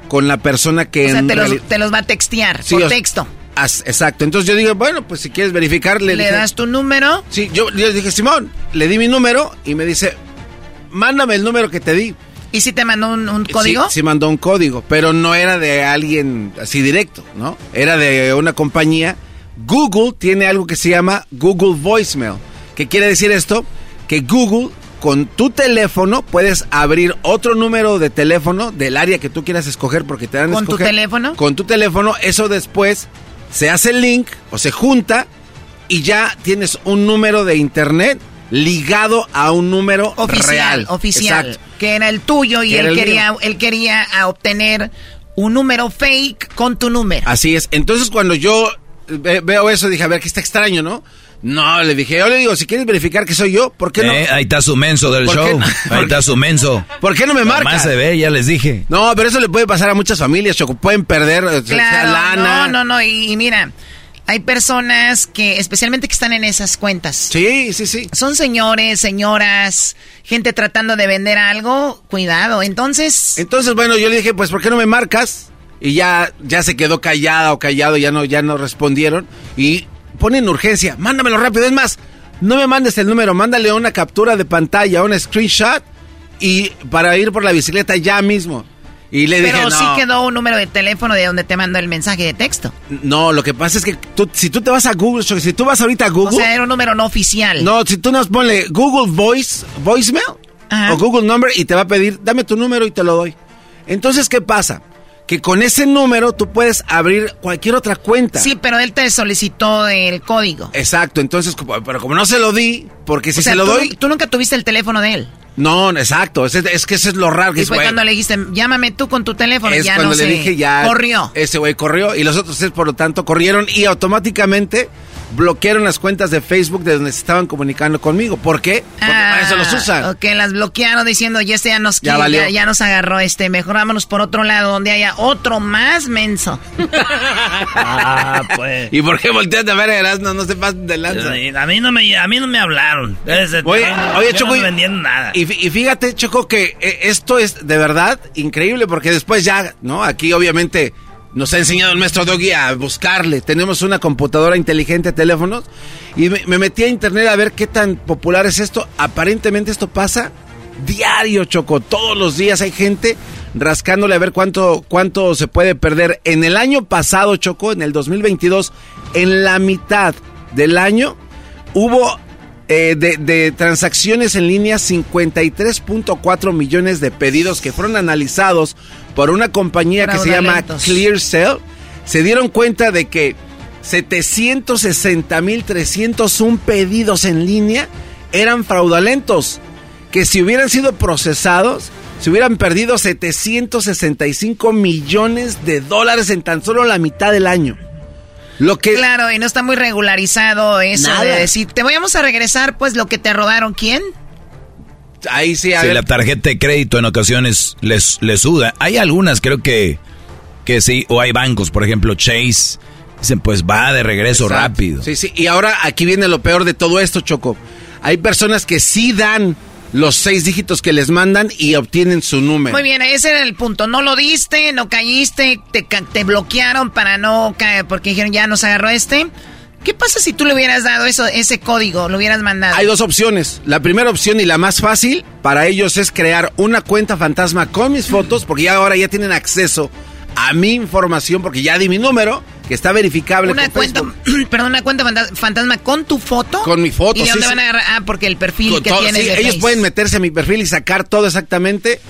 G: con la persona que
L: o sea,
G: en
L: te los, te los va a textear
G: Sí,
L: por texto.
G: As- exacto. Entonces yo digo, bueno, pues si quieres verificar, le,
L: Le
G: dije-
L: das tu número.
G: Sí, yo le dije, Simón, le di mi número y me dice, mándame el número que te di.
L: ¿Y si te mandó un, un código?
G: Sí, sí mandó un código, pero no era de alguien así directo, ¿no? Era de una compañía. Google tiene algo que se llama Google Voicemail. ¿Qué quiere decir esto? Que Google con tu teléfono puedes abrir otro número de teléfono del área que tú quieras escoger porque te dan
L: ¿Con tu teléfono?
G: Con tu teléfono, eso después se hace el link o se junta y ya tienes un número de internet ligado a un número
L: Oficial,
G: real.
L: oficial.
G: Exacto.
L: Que era el tuyo y él quería,
G: mío.
L: él quería ah, obtener un número fake con tu número.
G: Así es. Entonces cuando yo ve- veo eso dije, a ver, que está extraño, ¿no? No, le dije, yo le digo, si quieres verificar que soy yo, ¿por qué no?
F: Eh, ahí está su menso del
G: ¿Por qué
F: show.
G: no?
F: Ahí está su menso.
G: ¿Por qué no me marcas?
F: Más se ve, ya les dije.
G: No, pero eso le puede pasar a muchas familias, Choco. Pueden perder o sea,
L: Claro,
G: lana.
L: no, no, no. Y, y mira, hay personas que, especialmente que están en esas cuentas.
G: Sí, sí, sí.
L: Son señores, señoras, gente tratando de vender algo. Cuidado. Entonces,
G: Entonces, bueno, yo le dije, pues, ¿por qué no me marcas? Y ya, ya se quedó callada o callado, ya no, ya no respondieron. Y ponen urgencia, mándamelo rápido. Es más, no me mandes el número, mándale una captura de pantalla, un screenshot y para ir por la bicicleta ya mismo. Y le dije,
L: pero
G: no,
L: sí quedó un número de teléfono de donde te mando el mensaje de texto.
G: no, lo que pasa es que tú, si tú te vas a Google, si tú vas ahorita a
L: O
G: Google,
L: sea, era un número no oficial.
G: no, si tú nos ponle Google Voice, voicemail
L: Ajá.
G: o Google Number y te va a pedir, dame tu número y te lo doy. Entonces, ¿qué pasa? Que con ese número tú puedes abrir cualquier otra cuenta.
L: Sí, pero él te solicitó el código.
G: Exacto, entonces, pero como no se lo di, porque si
L: o sea,
G: se lo
L: tú,
G: doy,
L: tú nunca tuviste el teléfono de él.
G: no, exacto, es, es que eso es lo raro que
L: Y fue cuando le dijiste, llámame tú con tu teléfono.
G: es
L: ya
G: cuando
L: no
G: le
L: sé.
G: dije ya
L: Corrió.
G: ese güey corrió y los otros tres por lo tanto corrieron y automáticamente bloquearon las cuentas de Facebook de donde se estaban comunicando conmigo. ¿Por qué? Porque para eso los usan.
L: Ah, Ok, las bloquearon diciendo, ya este ya nos,
G: Ya
L: quiere,
G: valió.
L: ya, ya nos agarró este, mejor vámonos por otro lado donde haya otro más menso.
E: Ah, pues.
G: ¿Y por qué volteas a ver a Erasmo? No se pasen de lanza.
E: A mí no me, a mí no me hablaron. Ese-
G: Oye, oye,
E: no
G: Choco, y-
E: vendiendo nada.
G: Y, y fíjate, Choco, que eh, esto es de verdad increíble porque después ya, ¿no? Aquí obviamente nos ha enseñado el maestro Doggy a buscarle. Tenemos una computadora inteligente, teléfonos, y me, me metí a internet a ver qué tan popular es esto. Aparentemente esto pasa diario, Choco. Todos los días hay gente rascándole a ver cuánto, cuánto se puede perder. En el año pasado, Choco, en el 2022, en la mitad del año, hubo eh, de transacciones en línea, 53.4 millones de pedidos que fueron analizados por una compañía que se llama. ClearSale, se dieron cuenta de que 760.301 pedidos en línea eran fraudulentos, que si hubieran sido procesados, se hubieran perdido 765 millones de dólares en tan solo la mitad del año. Lo que
L: Claro, y no está muy regularizado eso
G: Nada.
L: de decir, te vamos a regresar pues lo que te robaron. ¿Quién?
G: Ahí sí, a
F: Si
G: ver,
F: la tarjeta de crédito en ocasiones les, les suda. Hay algunas, creo que, que sí, o hay bancos, por ejemplo, Chase. Dicen, pues va de regreso
G: Exacto.
F: rápido.
G: Sí, sí. Y ahora aquí viene lo peor de todo esto, Choco. Hay personas que sí dan los seis dígitos que les mandan y obtienen su número.
L: Muy bien, ese era el punto. No lo diste, no caíste, te, te bloquearon para no caer, porque dijeron ya nos agarró este. ¿Qué pasa si tú le hubieras dado eso, ese código, lo hubieras mandado?
G: Hay dos opciones. La primera opción y la más fácil para ellos es crear una cuenta fantasma con mis fotos, porque ya ahora ya tienen acceso a mi información, porque ya di mi número, que está verificable.
L: Una
G: con
L: cuenta,
G: Facebook.
L: perdón, una cuenta fanta- fantasma con tu foto.
G: Con mi foto,
L: ¿Y de dónde
G: sí.
L: van a agarrar? Ah, porque el perfil
G: Con
L: que
G: todo-
L: tienes
G: sí,
L: de
G: ellos
L: Face.
G: pueden meterse a mi perfil y sacar todo exactamente.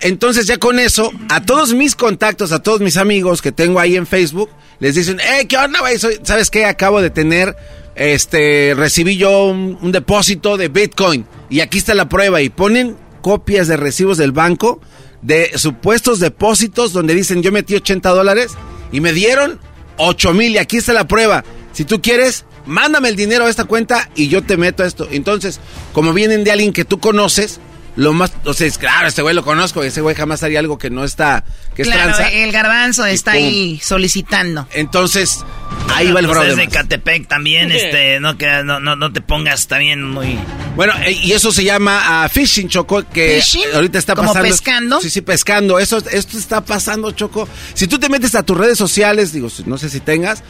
G: Entonces ya con eso, a todos mis contactos, a todos mis amigos que tengo ahí en Facebook, les dicen, eh, ¿qué onda, güey? ¿Sabes qué? Acabo de tener, este, recibí yo un, un depósito de Bitcoin y aquí está la prueba y ponen copias de recibos del banco de supuestos depósitos donde dicen yo metí 80 dólares y me dieron 8 mil y aquí está la prueba. Si tú quieres, mándame el dinero a esta cuenta y yo te meto esto. Entonces, como vienen de alguien que tú conoces, lo más, o sea, es claro, este güey lo conozco, ese güey jamás haría algo que no está, que es tranza.
L: el garbanzo está
G: pum.
L: ahí solicitando.
G: Entonces, ahí va el
E: Pues es de. Catepec también, este, no, que, no, no, no te pongas también muy...
G: Bueno, eh, y eso se llama ah, phishing, Choco, que ahorita está
L: ¿Como
G: pasando.
L: pescando?
G: Sí, sí, pescando. Eso, esto está pasando, Choco. Si tú te metes a tus redes sociales, digo, no sé si tengas,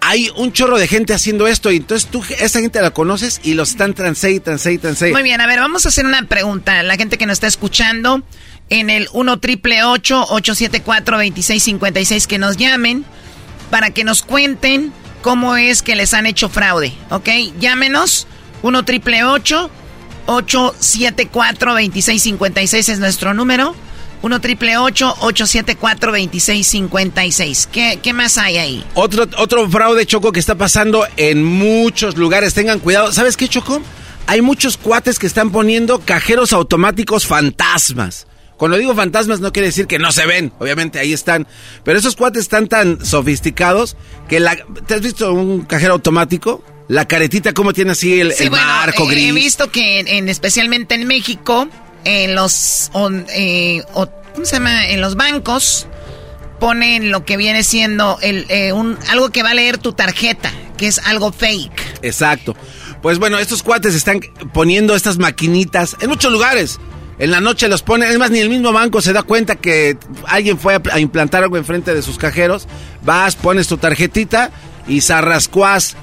G: hay un chorro de gente haciendo esto y entonces tú, esa gente la conoces y los están transé y transé.
L: Muy bien, a ver, vamos a hacer una pregunta. La gente que nos está escuchando en el 1 triple 874 2656 que nos llamen para que nos cuenten cómo es que les han hecho fraude, ¿ok? Llámenos 1 triple 874 2656 es nuestro número. 1 triple 874 2656 ¿Qué, ¿Qué más hay ahí?
G: Otro, otro fraude, Choco, que está pasando en muchos lugares. Tengan cuidado. ¿Sabes qué, Choco? Hay muchos cuates que están poniendo cajeros automáticos fantasmas. Cuando digo fantasmas no quiere decir que no se ven, obviamente ahí están. Pero esos cuates están tan sofisticados que la... ¿Te has visto un cajero automático? La caretita como tiene así el,
L: Sí,
G: el
L: bueno,
G: marco gris.
L: he visto que en, en- especialmente en México, en los, eh, o- ¿cómo se llama? En los bancos ponen lo que viene siendo el, eh, un, algo que va a leer tu tarjeta, que es algo fake.
G: Exacto. Pues bueno, estos cuates están poniendo estas maquinitas en muchos lugares. En la noche los ponen, es más, ni el mismo banco se da cuenta que alguien fue a, a implantar algo enfrente de sus cajeros. Vas, pones tu tarjetita y zarrascuas.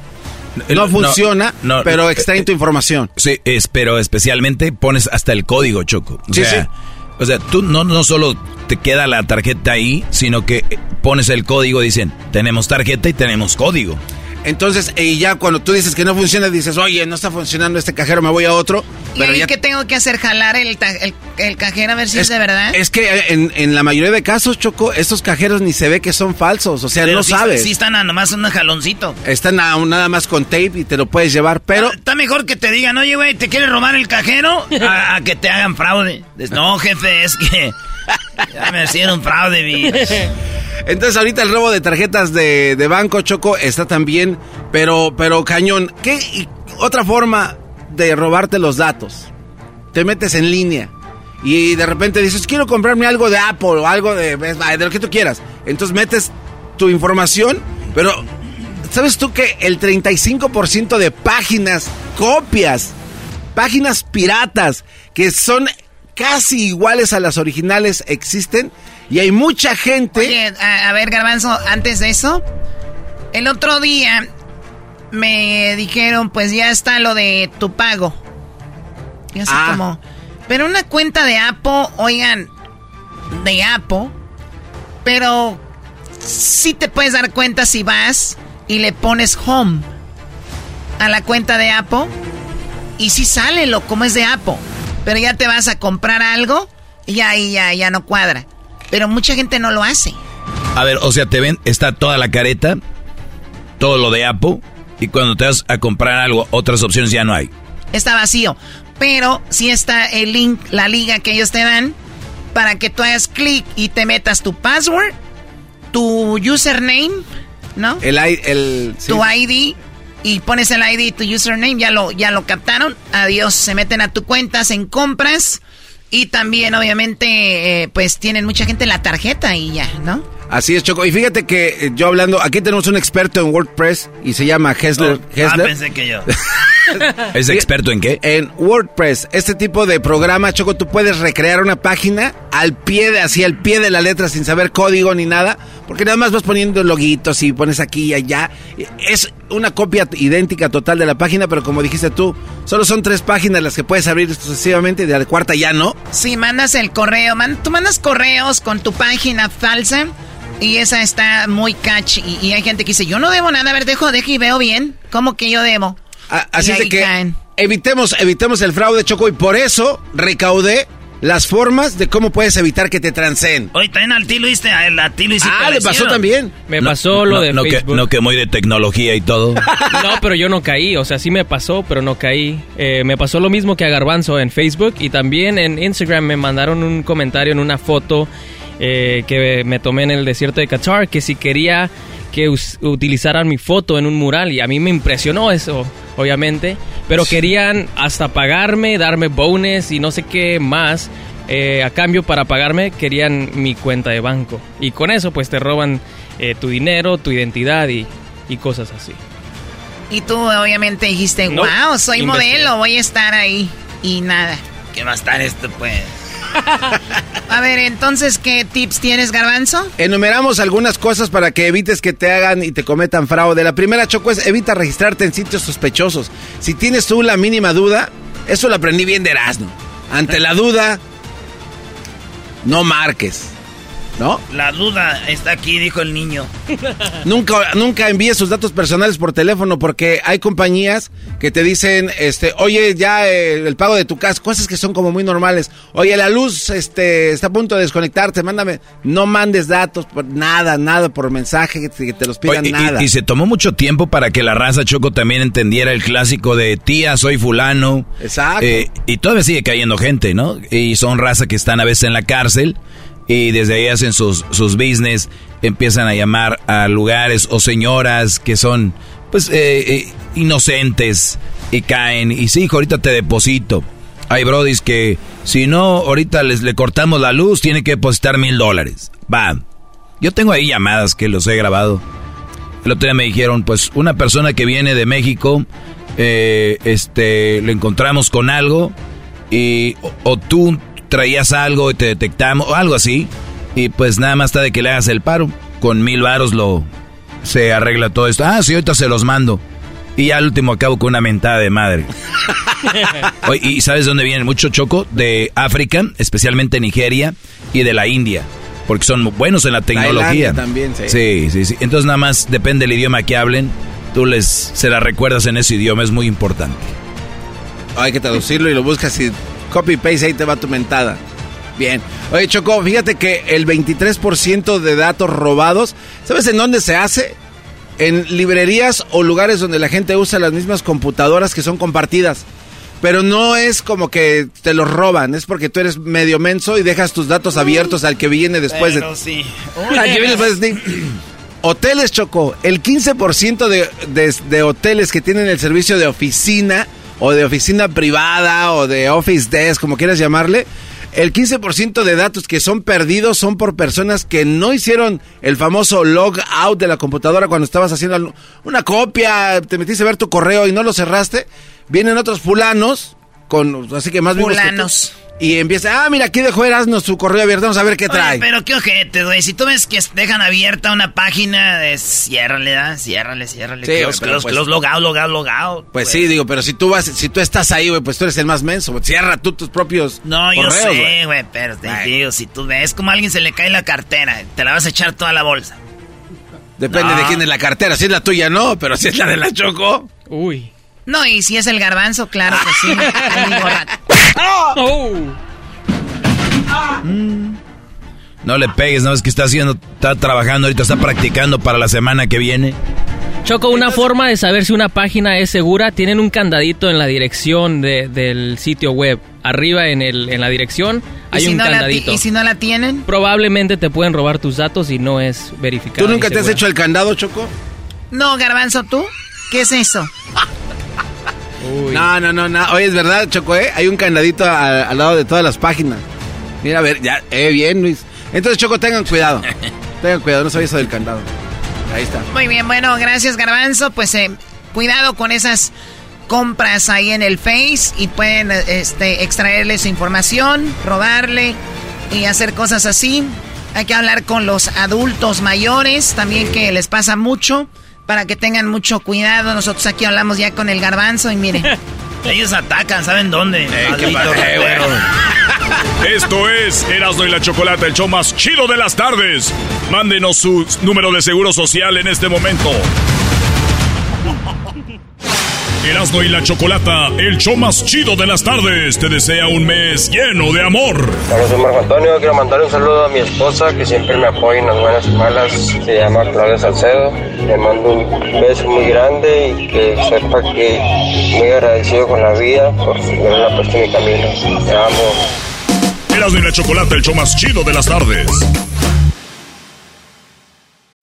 G: No
F: No,
G: funciona,
F: no,
G: pero
F: eh,
G: extraen tu información.
F: Sí, es, pero especialmente pones hasta el código, Choco. O
G: Sí,
F: sea,
G: sí.
F: O sea, tú no, no solo te queda la tarjeta ahí, sino que pones el código, dicen, tenemos tarjeta y tenemos código.
G: Entonces, y ya cuando tú dices que no funciona, dices, oye, no está funcionando este cajero, me voy a otro.
L: ¿Y
G: Pero ya
L: qué tengo que hacer? ¿Jalar el, el, el cajero a ver si es, de verdad?
G: Es que en, en la mayoría de casos, Choco, estos cajeros ni se ve que son falsos. O sea,
E: Pero
G: no
E: sí-
G: sabes.
E: Sí están a nomás un jaloncito.
G: Están a- nada más con tape y te lo puedes llevar, pero...
E: Está mejor que te digan, oye, güey, ¿te quieres robar el cajero? A, a que te hagan fraude. No, jefe, es que ya me hicieron fraude, vi.
G: Entonces ahorita el robo de tarjetas de, de banco, Choco, está también, pero, pero cañón. ¿Qué otra forma de robarte los datos? Te metes en línea y de repente dices, quiero comprarme algo de Apple o algo de de lo que tú quieras. Entonces metes tu información, pero ¿sabes tú que el 35% de páginas, copias, páginas piratas, que son casi iguales a las originales, existen? Y hay mucha gente...
L: Oye, a, a ver, Garbanzo, antes de eso, el otro día me dijeron, pues ya está lo de tu pago. Y así
G: Ah.
L: como... Pero una cuenta de Apple, oigan, de Apple, pero sí te puedes dar cuenta si vas y le pones home a la cuenta de Apple. Y sí sale lo como es de Apple. Pero ya te vas a comprar algo y ahí ya, ya no cuadra. Pero mucha gente no lo hace.
F: A ver, o sea, te ven, está toda la careta, todo lo de Apple, y cuando te vas a comprar algo, otras opciones ya no hay.
L: Está vacío. Pero sí está el link, la liga que ellos te dan, para que tú hagas clic y te metas tu password, tu username, ¿no?
G: El, el
L: Tu ID y pones el ID tu username, ya lo, ya lo captaron. Adiós, se meten a tu cuenta, en compras y también obviamente eh, pues tienen mucha gente la tarjeta y ya, ¿no?
G: Así es, Choco. Y fíjate que eh, yo hablando, aquí tenemos un experto en WordPress y se llama Hessler.
E: Oh, ah, pensé que yo.
F: ¿Es experto en qué?
G: En WordPress. Este tipo de programa, Choco, tú puedes recrear una página al pie de, así al pie de la letra sin saber código ni nada, porque nada más vas poniendo loguitos y pones aquí y allá. Es una copia idéntica total de la página, pero como dijiste tú, solo son tres páginas las que puedes abrir sucesivamente y de la cuarta ya no.
L: Sí, mandas el correo, tú mandas correos con tu página falsa y esa está muy catchy. Y, hay gente que dice, yo no debo nada. A ver, dejo, dejo y veo bien. ¿Cómo que yo debo?
G: Así de que evitemos, evitemos el fraude, Choco. Y por eso recaudé las formas de cómo puedes evitar que te transeen.
E: Hoy también al Tilo hiciste, a Tilo hiciste
G: Ah, le pasó también.
O: Me pasó lo de
F: no
O: Facebook.
F: Que, no que muy de tecnología y todo.
O: no, pero yo no caí. O sea, sí me pasó, pero no caí. Eh, me pasó lo mismo que a Garbanzo en Facebook y también en Instagram me mandaron un comentario en una foto eh, que me tomé en el desierto de Qatar, que si quería que utilizaran mi foto en un mural y a mí me impresionó eso, obviamente, pero querían hasta pagarme, darme bonus y no sé qué más. Eh, a cambio para pagarme querían mi cuenta de banco y con eso pues te roban eh, tu dinero, tu identidad y, cosas así.
L: Y tú obviamente dijiste, wow, soy modelo, voy a estar ahí y nada.
E: ¿Qué va a estar esto pues?
L: A ver, entonces, ¿qué tips tienes, Garbanzo?
G: Enumeramos algunas cosas para que evites que te hagan y te cometan fraude. La primera, Choco, es evita registrarte en sitios sospechosos. Si tienes tú la mínima duda, eso lo aprendí bien de Erasmo. Ante la duda, no marques. ¿No?
E: La duda está aquí, dijo el niño.
G: nunca, nunca envíes sus datos personales por teléfono porque hay compañías que te dicen, este, oye, ya eh, el pago de tu casa, cosas que son como muy normales. Oye, la luz, este, está a punto de desconectarte, mándame. No mandes datos por nada, nada por mensaje que te, los pidan nada.
F: Y, se tomó mucho tiempo para que la raza Choco también entendiera el clásico de tía, soy fulano.
G: Exacto.
F: Eh, y todavía sigue cayendo gente, ¿no? Y son raza que están a veces en la cárcel y desde ahí hacen sus, sus business, empiezan a llamar a lugares o señoras que son pues eh, eh, inocentes y caen y sí, ahorita te deposito. Hay brodis que si no, ahorita les le cortamos la luz, tiene que depositar mil dólares. Va. Yo tengo ahí llamadas que los he grabado. El otro día me dijeron, pues una persona que viene de México, eh, este, le encontramos con algo y o tú traías algo y te detectamos, o algo así. Y pues nada más está de que le hagas el paro. Con mil varos lo se arregla todo esto. Ah, sí, ahorita se los mando. Y al último acabo con una mentada de madre. ¿Y sabes dónde viene mucho choco? De África, especialmente Nigeria y de la India. Porque son buenos en la tecnología.
G: también, sí.
F: sí. Sí, sí, Entonces nada más depende del idioma que hablen. Tú les se la recuerdas en ese idioma, es muy importante.
G: Hay que traducirlo y lo buscas y Copy paste, ahí te va tu mentada. Bien. Oye, Choco, fíjate que el 23% de datos robados, ¿sabes en dónde se hace? En librerías o lugares donde la gente usa las mismas computadoras que son compartidas. Pero no es como que te los roban, es porque tú eres medio menso y dejas tus datos abiertos al que viene después
E: Pero
G: de.
E: Sí.
G: Al que viene después de Hoteles, Choco. El 15% de, de hoteles que tienen el servicio de oficina o de oficina privada o de office desk, como quieras llamarle, el 15% de datos que son perdidos son por personas que no hicieron el famoso log out de la computadora cuando estabas haciendo una copia, te metiste a ver tu correo y no lo cerraste. Vienen otros fulanos con así que más
L: fulanos.
G: Y empieza, ah, mira, aquí dejó Erasmo su correo abierto, vamos a ver qué trae.
E: pero qué ojete, güey. Si tú ves que dejan abierta una página, de ciérrale, ¿da? Ciérrale, ciérrale. Sí, close, close, pues, log out, log out, log out.
G: Pues, sí, digo, pero si tú vas, si tú estás ahí, güey, pues tú eres el más menso. Cierra tú tus propios
E: No, yo sé, güey, pero te digo, si tú ves como a alguien se le cae la cartera, te la vas a echar toda la bolsa.
G: Depende de quién es la cartera. Si es la tuya, no, pero si es la de la Choco.
O: Uy.
L: No, y si es el garbanzo, claro que sí.
F: Oh. Mm. No le pegues, no es que está haciendo, está trabajando ahorita, está practicando para la semana que viene.
O: Choco, una forma de saber si una página es segura, tienen un candadito en la dirección del sitio web. Arriba en, el, en la dirección hay un candadito.
L: ¿Y si no la tienen?
O: Probablemente te pueden robar tus datos y no es verificado.
G: ¿Tú nunca te has hecho el candado, Choco?
L: No, Garbanzo, ¿tú? ¿Qué es eso?
G: No, no, no, no. Oye, es verdad, Choco, ¿eh? Hay un candadito al lado de todas las páginas. Mira, a ver, ya, eh, bien, Luis. Entonces, Choco, tengan cuidado. tengan cuidado, no sabía eso del candado. Ahí está.
L: Muy bien, bueno, gracias, Garbanzo. Pues eh, cuidado con esas compras ahí en el Face y pueden este, extraerle su información, robarle y hacer cosas así. Hay que hablar con los adultos mayores, también que les pasa mucho para que tengan mucho cuidado. Nosotros aquí hablamos ya con el garbanzo y miren.
E: Ellos atacan, ¿saben dónde?
A: Esto es Erasmo y la Chocolata, el show más chido de las tardes. Mándenos su número de seguro social en este momento. Erasmo y la Chocolata, el show más chido de las tardes, te desea un mes lleno de amor.
I: Hola, soy Marco Antonio. Quiero mandar un saludo a mi esposa que siempre me apoya en las buenas y malas. Se llama Claudia Salcedo. Le mando un beso muy grande y que sepa que muy agradecido con la vida por haberla puesto en mi camino. Te amo.
A: Erasmo y la Chocolata, el show más chido de las tardes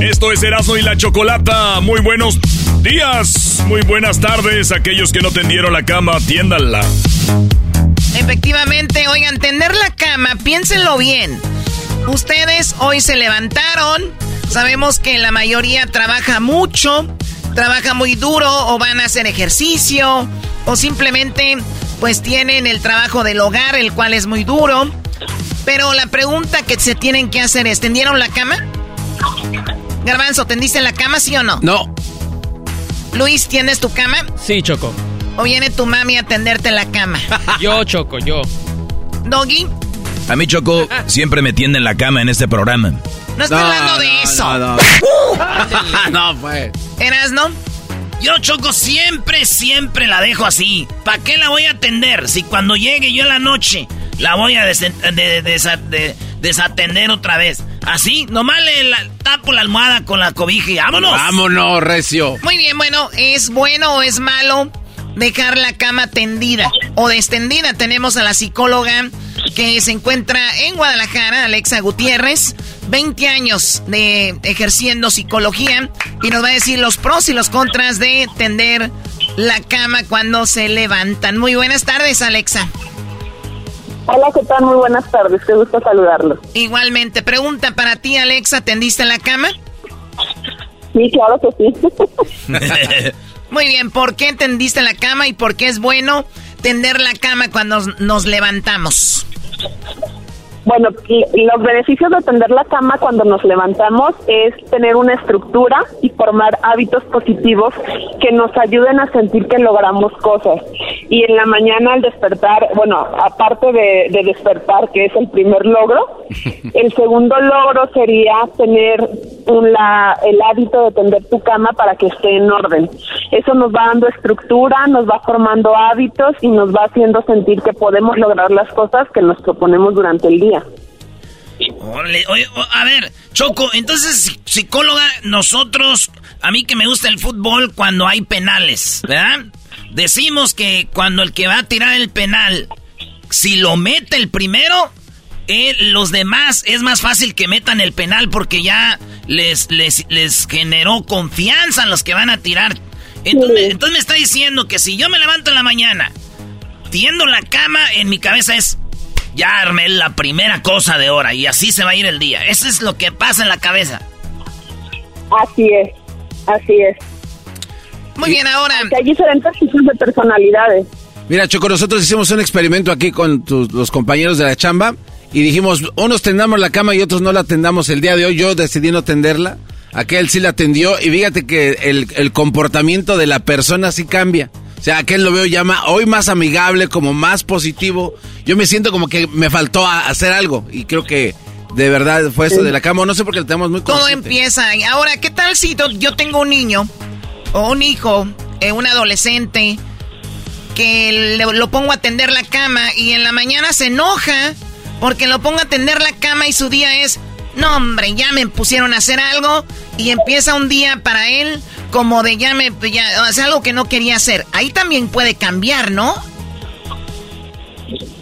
A: Esto es Erasmo y la Chocolata. Muy buenos días, muy buenas tardes. Aquellos que no tendieron la cama, tiéndanla.
L: Efectivamente, oigan, tender la cama, piénsenlo bien. Ustedes hoy se levantaron. Sabemos que la mayoría trabaja mucho, trabaja muy duro o van a hacer ejercicio o simplemente pues tienen el trabajo del hogar, el cual es muy duro. Pero la pregunta que se tienen que hacer es, ¿tendieron la cama? Garbanzo, ¿tendiste la cama, sí o no?
G: No.
L: Luis, ¿tienes tu cama?
O: Sí, Choco.
L: ¿O viene tu mami a tenderte la cama?
O: yo, Choco, yo.
L: ¿Doggy?
F: A mí, Choco, siempre me tienden la cama en este programa.
L: No estoy hablando de eso.
G: No, no. pues.
L: ¿Eras, no?
E: Yo, Choco, siempre, siempre la dejo así. ¿Para qué la voy a atender si cuando llegue yo en la noche la voy a desatender otra vez. Así, nomás le tapo la almohada con la cobija y vámonos.
G: Vámonos, recio.
L: Muy bien, bueno, ¿es bueno o es malo dejar la cama tendida o descendida? Tenemos a la psicóloga que se encuentra en Guadalajara, Alexa Gutiérrez. 20 años de ejerciendo psicología y nos va a decir los pros y los contras de tender la cama cuando se levantan. Muy buenas tardes, Alexa.
N: Hola, ¿qué tal? Muy buenas tardes, qué gusto saludarlos.
L: Igualmente, pregunta para ti, Alexa, ¿tendiste la cama?
N: Sí, claro que sí.
L: Muy bien, ¿por qué tendiste la cama y por qué es bueno tender la cama cuando nos levantamos?
N: Bueno, los beneficios de tender la cama cuando nos levantamos es tener una estructura y formar hábitos positivos que nos ayuden a sentir que logramos cosas. Y en la mañana al despertar, bueno, aparte de, despertar, que es el primer logro, el segundo logro sería tener el hábito de tender tu cama para que esté en orden. Eso nos va dando estructura, nos va formando hábitos y nos va haciendo sentir que podemos lograr las cosas que nos proponemos durante el día
E: a ver, Choco, entonces, psicóloga, nosotros, a mí que me gusta el fútbol cuando hay penales, ¿verdad? Decimos que cuando el que va a tirar el penal, si lo mete el primero, eh, los demás es más fácil que metan el penal porque ya les, les, les generó confianza a los que van a tirar. Entonces, entonces me está diciendo que si yo me levanto en la mañana, tiendo la cama, en mi cabeza es, ya armé la primera cosa de hora y así se va a ir el día. Eso es lo que pasa en la cabeza.
N: Así es, así es.
L: Muy bien, ahora.
N: hay diferentes tipos de personalidades.
G: Mira, Choco, nosotros hicimos un experimento aquí con los compañeros de la chamba y dijimos, unos tendamos la cama y otros no la tendamos el día de hoy. Yo decidí no tenderla, aquel sí la tendió y fíjate que el, el comportamiento de la persona sí cambia. O sea, aquel lo veo ya hoy más amigable, como más positivo. Yo me siento como que me faltó hacer algo y creo que de verdad fue eso de la cama. No sé por qué lo tenemos muy
L: Todo empieza. Ahora, ¿qué tal si yo tengo un niño o un hijo, eh, un adolescente, que lo pongo a tender la cama y en la mañana se enoja porque lo pongo a tender la cama y su día es, no hombre, ya me pusieron a hacer algo y empieza un día para él como de ya me, ya, algo que no quería hacer. Ahí también puede cambiar, ¿no?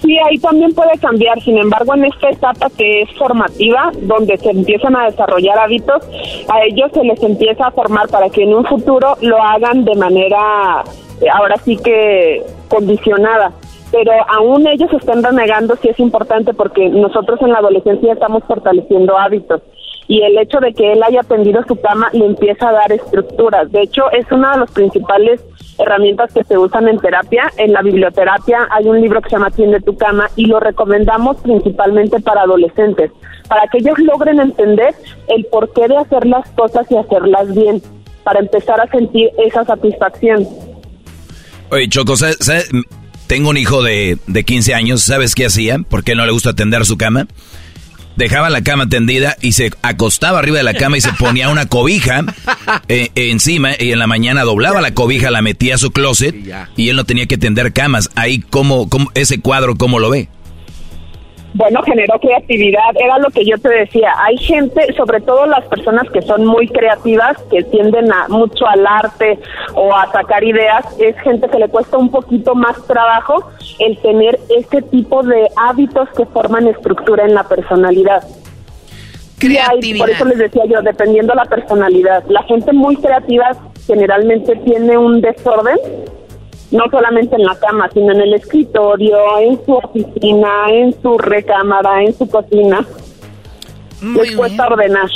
N: Sí, ahí también puede cambiar. Sin embargo, en esta etapa que es formativa, donde se empiezan a desarrollar hábitos, a ellos se les empieza a formar para que en un futuro lo hagan de manera, eh, ahora sí que condicionada. Pero aún ellos están renegando, sí es importante porque nosotros en la adolescencia estamos fortaleciendo hábitos y el hecho de que él haya tendido su cama le empieza a dar estructuras. De hecho, es una de las principales herramientas que se usan en terapia. En la biblioterapia hay un libro que se llama Tiende tu cama y lo recomendamos principalmente para adolescentes, para que ellos logren entender el porqué de hacer las cosas y hacerlas bien, para empezar a sentir esa satisfacción.
F: Oye, Choco, tengo un hijo de, de 15 años, ¿sabes qué hacía? ¿Por qué no le gusta tender su cama? dejaba la cama tendida y se acostaba arriba de la cama y se ponía una cobija eh, encima y en la mañana doblaba la cobija, la metía a su closet y él no tenía que tender camas. Ahí, ¿cómo, cómo ese cuadro, cómo lo ve?
N: Bueno, generó creatividad, era lo que yo te decía, hay gente, sobre todo las personas que son muy creativas, que tienden a mucho al arte o a sacar ideas, es gente que le cuesta un poquito más trabajo el tener este tipo de hábitos que forman estructura en la personalidad. Creatividad. por eso les decía yo, dependiendo la personalidad, la gente muy creativa generalmente tiene un desorden no solamente en la cama, sino en el escritorio, en su oficina, en su recámara, en su cocina. Muy Les cuesta ordenar.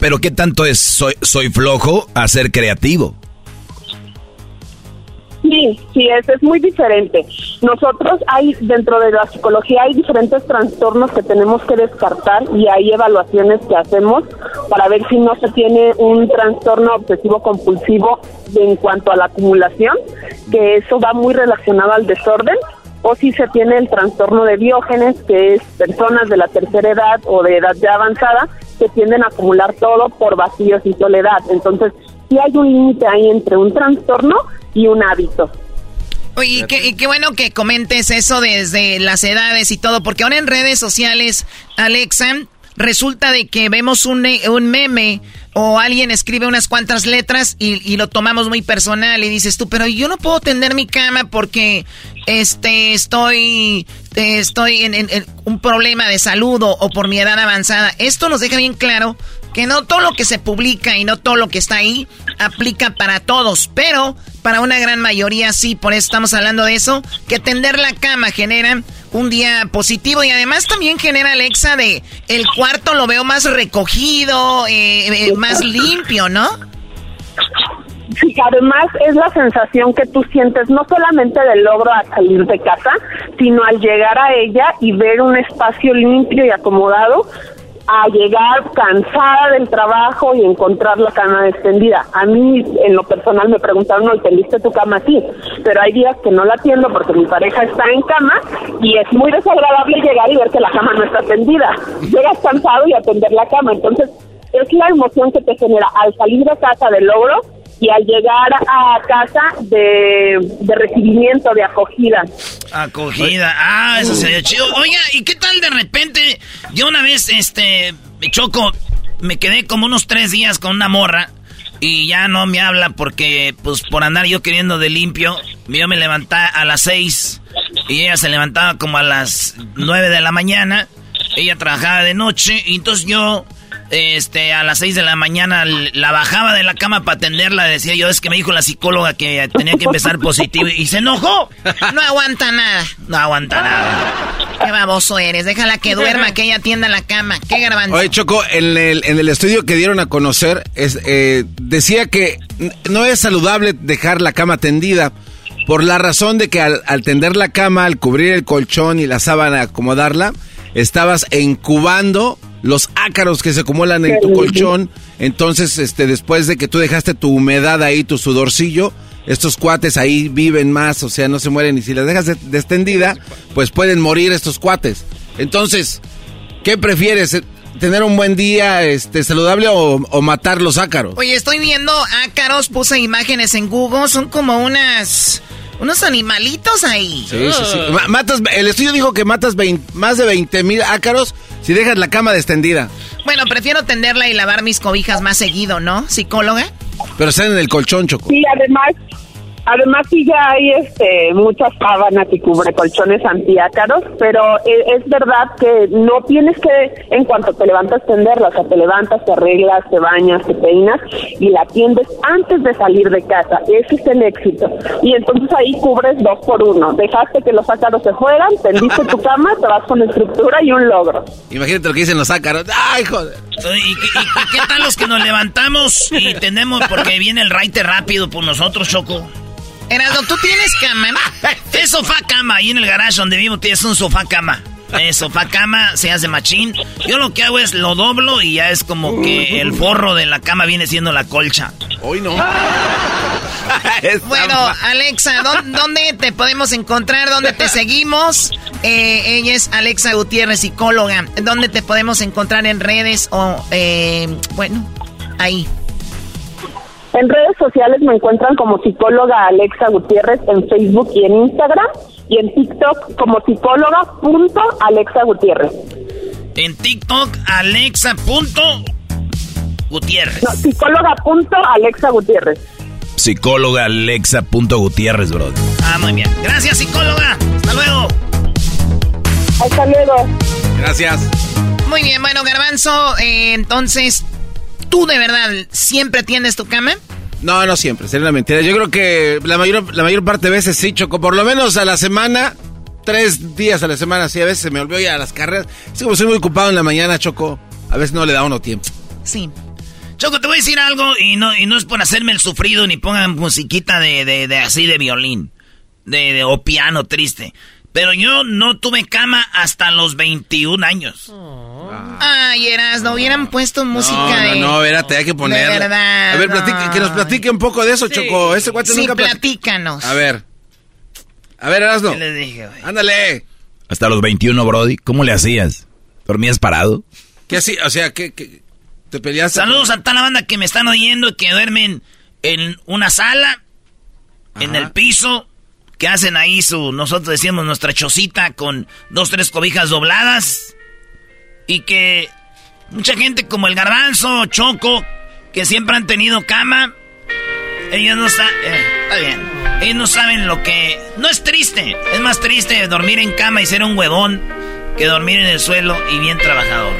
F: pero ¿qué tanto es soy, soy flojo a ser creativo?
N: Sí, sí, es, es muy diferente. Nosotros hay, dentro de la psicología hay diferentes trastornos que tenemos que descartar y hay evaluaciones que hacemos para ver si no se tiene un trastorno obsesivo compulsivo en cuanto a la acumulación, que eso va muy relacionado al desorden, o si se tiene el trastorno de biógenes, que es personas de la tercera edad o de edad ya avanzada que tienden a acumular todo por vacíos y soledad. Entonces, sí hay un límite ahí entre un trastorno y un hábito.
L: Oye, y qué, bueno que comentes eso desde las edades y todo, porque ahora en redes sociales, Alexa, resulta de que vemos un, un meme o alguien escribe unas cuantas letras y, lo tomamos muy personal y dices tú, pero yo no puedo tender mi cama porque este estoy estoy en, un problema de salud o, por mi edad avanzada. Esto nos deja bien claro que no todo lo que se publica y no todo lo que está ahí aplica para todos, pero para una gran mayoría sí, por eso estamos hablando de eso, que tender la cama genera un día positivo y además también genera Alexa de el cuarto lo veo más recogido, eh, eh, más limpio, ¿no?
N: Sí, además es la sensación que tú sientes no solamente del logro al salir de casa, sino al llegar a ella y ver un espacio limpio y acomodado, a llegar cansada del trabajo y encontrar la cama extendida. A mí, en lo personal, me preguntaron, ¿no tendiste tu cama así? Pero hay días que no la atiendo porque mi pareja está en cama y es muy desagradable llegar y ver que la cama no está tendida. Llegas cansado y atender la cama. Entonces, es la emoción que te genera al salir de casa del logro y al llegar a casa de, de recibimiento, de acogida.
E: Acogida, ah, eso sería chido. Oiga, ¿y qué tal de repente? Yo una vez, este, me choco, me quedé como unos tres días con una morra y ya no me habla porque, pues, por andar yo queriendo de limpio, yo me levantaba a las seis y ella se levantaba como a las nueve de la mañana. Ella trabajaba de noche y entonces yo este, a las 6 de la mañana la bajaba de la cama para atenderla. Decía yo, es que me dijo la psicóloga que tenía que empezar positivo y se enojó.
L: No aguanta nada.
E: No aguanta nada.
L: Qué baboso eres. Déjala que duerma, que ella tienda la cama. Qué garbanzo.
G: Oye, Choco, en el, en el estudio que dieron a conocer, es, eh, decía que no es saludable dejar la cama tendida. Por la razón de que al, al tender la cama, al cubrir el colchón y la sábana, acomodarla, estabas incubando los ácaros que se acumulan en tu colchón. Entonces, este, después de que tú dejaste tu humedad ahí, tu sudorcillo, estos cuates ahí viven más, o sea, no se mueren. Y si las dejas extendida, pues pueden morir estos cuates. Entonces, ¿qué prefieres? ¿Tener un buen día este, saludable o, o matar los ácaros?
L: Oye, estoy viendo ácaros, puse imágenes en Google, son como unas... Unos animalitos ahí.
G: Sí, sí, sí. Matas, el estudio dijo que matas más de 20 mil ácaros si dejas la cama extendida.
L: Bueno, prefiero tenderla y lavar mis cobijas más seguido, ¿no? ¿Psicóloga?
G: Pero están en el colchón, Choco.
N: Sí, además, Además sí ya hay este, muchas sábanas y cubre colchones antiácaros, pero e, es, verdad que no tienes que, en cuanto te levantas, tenderla. O sea, te levantas, te arreglas, te bañas, te peinas y la tiendes antes de salir de casa. Ese es el éxito. Y entonces ahí cubres dos por uno. Dejaste que los ácaros se fueran, tendiste tu cama, te vas con estructura y un logro.
G: Imagínate lo que dicen los ácaros. ¡Ay, joder!
E: ¿Y, qué tal los que nos levantamos y tenemos, porque viene el raite rápido por nosotros, Choco?
L: Erasmo, ¿tú tienes cama?
E: Es sofá cama. Ahí en el garage donde vivo tienes un sofá cama. Es sofá cama, se hace machín. Yo lo que hago es lo doblo y ya es como que el forro de la cama viene siendo la colcha.
G: Hoy no.
L: bueno, Alexa, ¿dónde te podemos encontrar? ¿Dónde te seguimos? Eh, ella es Alexa Gutiérrez, psicóloga. ¿Dónde te podemos encontrar en redes o, eh, bueno, ahí?
N: En redes sociales me encuentran como psicóloga Alexa Gutiérrez en Facebook y en Instagram y en TikTok como psicóloga.alexa Gutiérrez.
E: En TikTok, Alexa.gutiérrez.
N: No, psicóloga.alexa Gutiérrez.
F: Psicóloga Alexa.gutiérrez, bro.
E: Ah, muy bien. Gracias, psicóloga. Hasta luego.
N: Hasta luego.
G: Gracias.
L: Muy bien, bueno, Garbanzo, eh, entonces ¿Tú de verdad siempre tienes tu cama?
G: No, no siempre, sería una mentira. Yo creo que la mayor, la mayor parte de veces sí, Choco. Por lo menos a la semana, tres días a la semana, sí. A veces se me olvidó ya a las carreras. Es como soy muy ocupado en la mañana, Choco. A veces no le da uno tiempo.
L: Sí.
E: Choco, te voy a decir algo y no, y no es por hacerme el sufrido ni pongan musiquita de, de, así de violín. De, o piano triste. Pero yo no tuve cama hasta los 21 años.
L: Ay, Eras, no hubieran puesto música.
G: No, no, no, espérate, hay que poner.
L: De verdad.
G: A ver, que nos platique un poco de eso, Choco. Ese cuate
L: sí, platícanos.
G: A ver. A ver, Erasno.
E: ¿Qué le dije, güey?
G: Ándale.
F: Hasta los 21, Brody. ¿Cómo le hacías? ¿Dormías parado?
G: ¿Qué así? O sea, ¿qué, te peleas?
E: Saludos a toda la banda que me están oyendo y que duermen en una sala, en el piso, que hacen ahí su, nosotros decíamos nuestra chocita con dos, tres cobijas dobladas y que mucha gente como el garbanzo, Choco, que siempre han tenido cama, ellos no saben, eh, está bien, ellos no saben lo que, no es triste, es más triste dormir en cama y ser un huevón que dormir en el suelo y bien trabajador.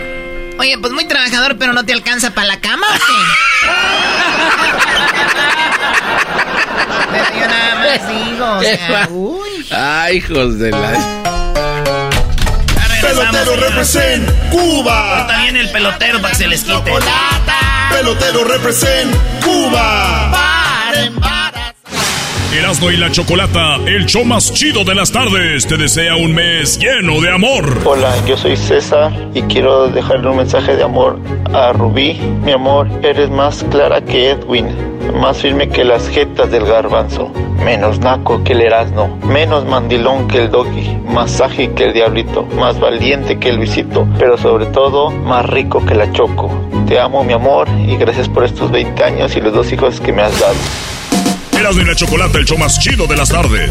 L: Oye, pues muy trabajador, pero no te alcanza para la cama, ¿o pero yo nada más digo, o sea, uy.
G: Ay, hijos de la...
P: Pelotero represent Cuba.
E: También el pelotero para que se les quite.
P: Pelotero represent Cuba.
A: Erasmo y la Chocolata, el show más chido de las tardes, te desea un mes lleno de amor.
Q: Hola, yo soy César y quiero dejarle un mensaje de amor a Rubí. Mi amor, eres más clara que Edwin, más firme que las jetas del garbanzo, menos naco que el Erasmo, menos mandilón que el Doggy, más ágil que el Diablito, más valiente que el Visito, pero sobre todo más rico que la Choco. Te amo, mi amor, y gracias por estos 20 años y los dos hijos que me has dado.
A: Erasmo y la Chocolata, el show más chido de las tardes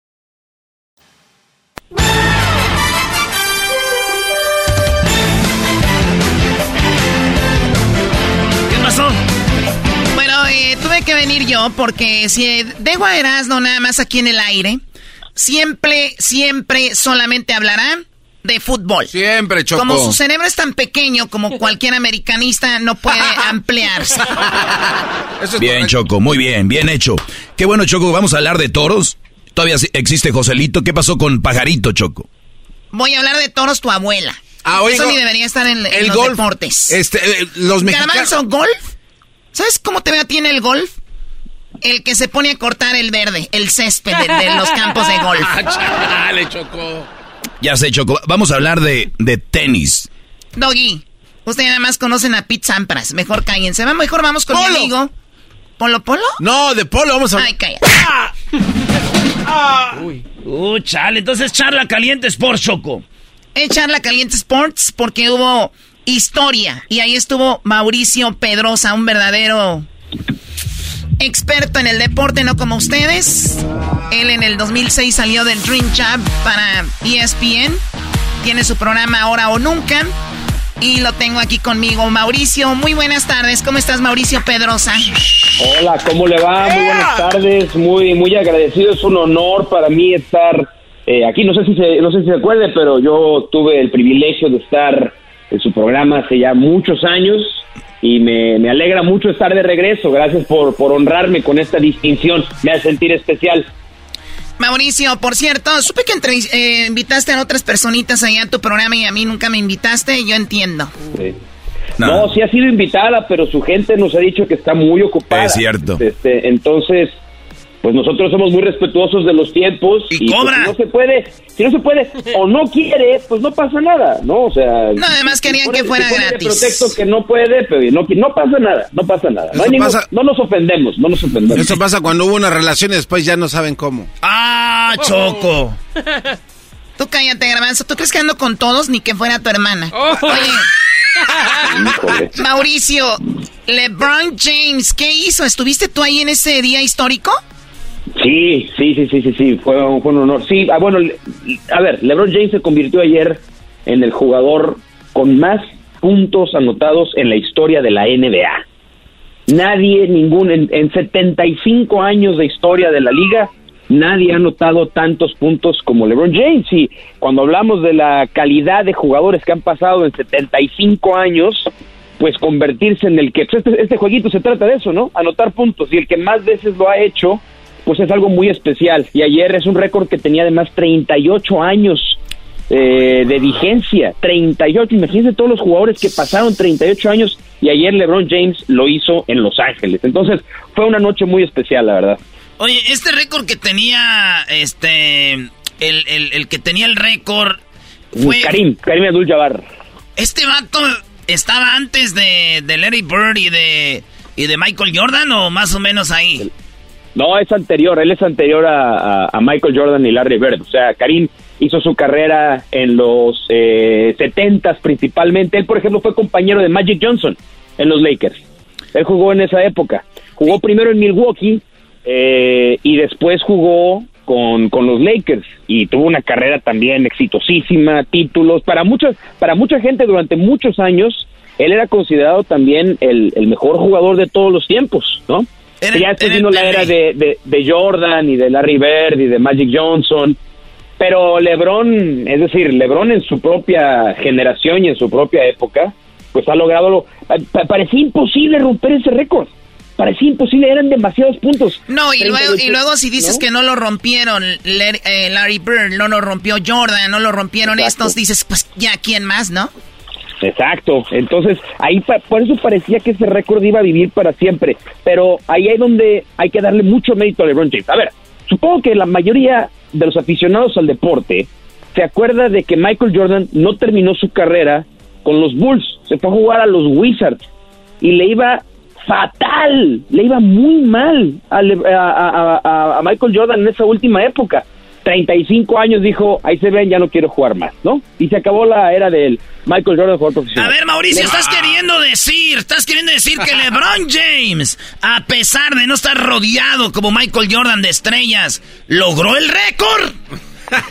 L: Eh, tuve que venir yo porque si dejo a Erasmo nada más aquí en el aire, siempre, siempre solamente hablará de fútbol.
G: Siempre, Choco.
L: Como su cerebro es tan pequeño como cualquier americanista, no puede ampliarse.
F: bien, Choco, muy bien, bien hecho. Qué bueno, Choco, vamos a hablar de toros. Todavía existe Joselito. ¿Qué pasó con Pajarito, Choco?
L: Voy a hablar de toros tu abuela.
G: Ah,
L: Eso ni debería estar en,
G: el
L: los
G: golf,
L: deportes.
G: Este, eh, los mexicanos.
L: Garbanzo, golf. ¿Sabes cómo te ve a ti en el golf? El que se pone a cortar el verde, el césped de, de los campos de golf.
G: Ah, chale, Choco.
F: Ya sé, Choco. Vamos a hablar de, de tenis.
L: Doggy, ustedes nada más conocen a Pete Sampras. Mejor cállense. Va, Mejor vamos con mi
G: Polo.
L: amigo. ¿Polo Polo?
G: No, de polo vamos a
L: Ay, cállate.
E: Uh, chale, entonces charla caliente Sports Choco.
L: Echar la Caliente Sports porque hubo historia. Y ahí estuvo Mauricio Pedrosa, un verdadero experto en el deporte, no como ustedes. Él en el 2006 salió del Dream Job para ESPN. Tiene su programa Ahora o Nunca. Y lo tengo aquí conmigo. Mauricio, muy buenas tardes. ¿Cómo estás, Mauricio Pedrosa?
R: Hola, ¿cómo le va? Muy buenas tardes, muy muy agradecido, es un honor para mí estar eh, aquí. No sé si se, no sé si se acuerde, pero yo tuve el privilegio de estar en su programa hace ya muchos años y me, me alegra mucho estar de regreso. Gracias por, por honrarme con esta distinción, me hace sentir especial.
L: Mauricio, por cierto, supe que entrevis- eh, invitaste a otras personitas allá a tu programa y a mí nunca me invitaste. Yo entiendo.
R: Sí. No. sí ha sido invitada, pero su gente nos ha dicho que está muy ocupada.
F: Es cierto.
R: Este, entonces, pues nosotros somos muy respetuosos de los tiempos. Y, pues,
L: cobra.
R: si no se puede, si no se puede o no quiere, pues no pasa nada, ¿no? O sea...
L: No, además querían
R: pone-
L: que fuera gratis.
R: pretexto que no puede, pero no, no pasa nada, no pasa nada. No, ningún-
G: pasa-
R: no nos ofendemos, no nos ofendemos.
G: Eso pasa cuando hubo una relación y después ya no saben cómo.
L: ¡Ah, Choco! Tú cállate, Garbanzo. ¿Tú crees que ando con todos ni que fuera tu hermana? Oye, Mauricio, LeBron James, ¿qué hizo? ¿Estuviste tú ahí en ese día histórico?
R: Sí, sí, sí, sí, sí, sí, fue, un- honor. Sí, ah, bueno, a ver, LeBron James se convirtió ayer en el jugador con más puntos anotados en la historia de la NBA. Nadie, ningún, en, en 75 años de historia de la liga, nadie ha anotado tantos puntos como LeBron James. Y cuando hablamos de la calidad de jugadores que han pasado en 75 años, pues convertirse en el que pues este, este jueguito se trata de eso, ¿no? Anotar puntos y el que más veces lo ha hecho, pues es algo muy especial. Y ayer es un récord que tenía además 38 años eh, de vigencia, 38. Imagínense todos los jugadores que pasaron 38 años y ayer LeBron James lo hizo en Los Ángeles. Entonces fue una noche muy especial, la verdad.
E: Oye, este récord que tenía, este, el, el, el que tenía el récord fue...
R: Karim, Karim Abdul-Jabbar.
E: ¿Este vato estaba antes de, de Larry Bird y de, y de Michael Jordan o más o menos ahí?
R: No, es anterior, él es anterior a, a- a Michael Jordan y Larry Bird. O sea, Karim hizo su carrera en los eh, 70 principalmente. Él, por ejemplo, fue compañero de Magic Johnson en los Lakers. Él jugó en esa época. Jugó primero en Milwaukee eh, y después jugó con, con los Lakers y tuvo una carrera también exitosísima, títulos. Para, para mucha gente durante muchos años, él era considerado también el, el mejor jugador de todos los tiempos, ¿no? Ya vino
E: el
R: la era de, de, de Jordan y de Larry Bird y de Magic Johnson. Pero LeBron, es decir, LeBron en su propia generación y en su propia época, pues ha logrado lo... pa- parecía imposible romper ese récord. Parecía imposible, eran demasiados puntos.
L: No, y luego, y
R: 38,
L: luego si dices
R: ¿no?
L: que no lo rompieron eh, Larry Bird, no lo rompió Jordan, no lo rompieron
R: Exacto.
L: estos, dices, pues ya, ¿quién más, no?
R: Exacto, entonces ahí por eso parecía que ese récord iba a vivir para siempre, pero ahí es donde hay que darle mucho mérito a LeBron James. A ver, supongo que la mayoría de los aficionados al deporte se acuerda de que Michael Jordan no terminó su carrera con los Bulls, se fue a jugar a los Wizards y le iba fatal, le iba muy mal a- a Michael Jordan en esa última época. 35 años dijo, ahí se ven, ya no quiero jugar más, ¿no? Y se acabó la era del Michael Jordan jugador
E: A
R: profesional.
E: ver, Mauricio, estás queriendo decir, estás queriendo decir que LeBron James, a pesar de no estar rodeado como Michael Jordan de estrellas, logró el récord.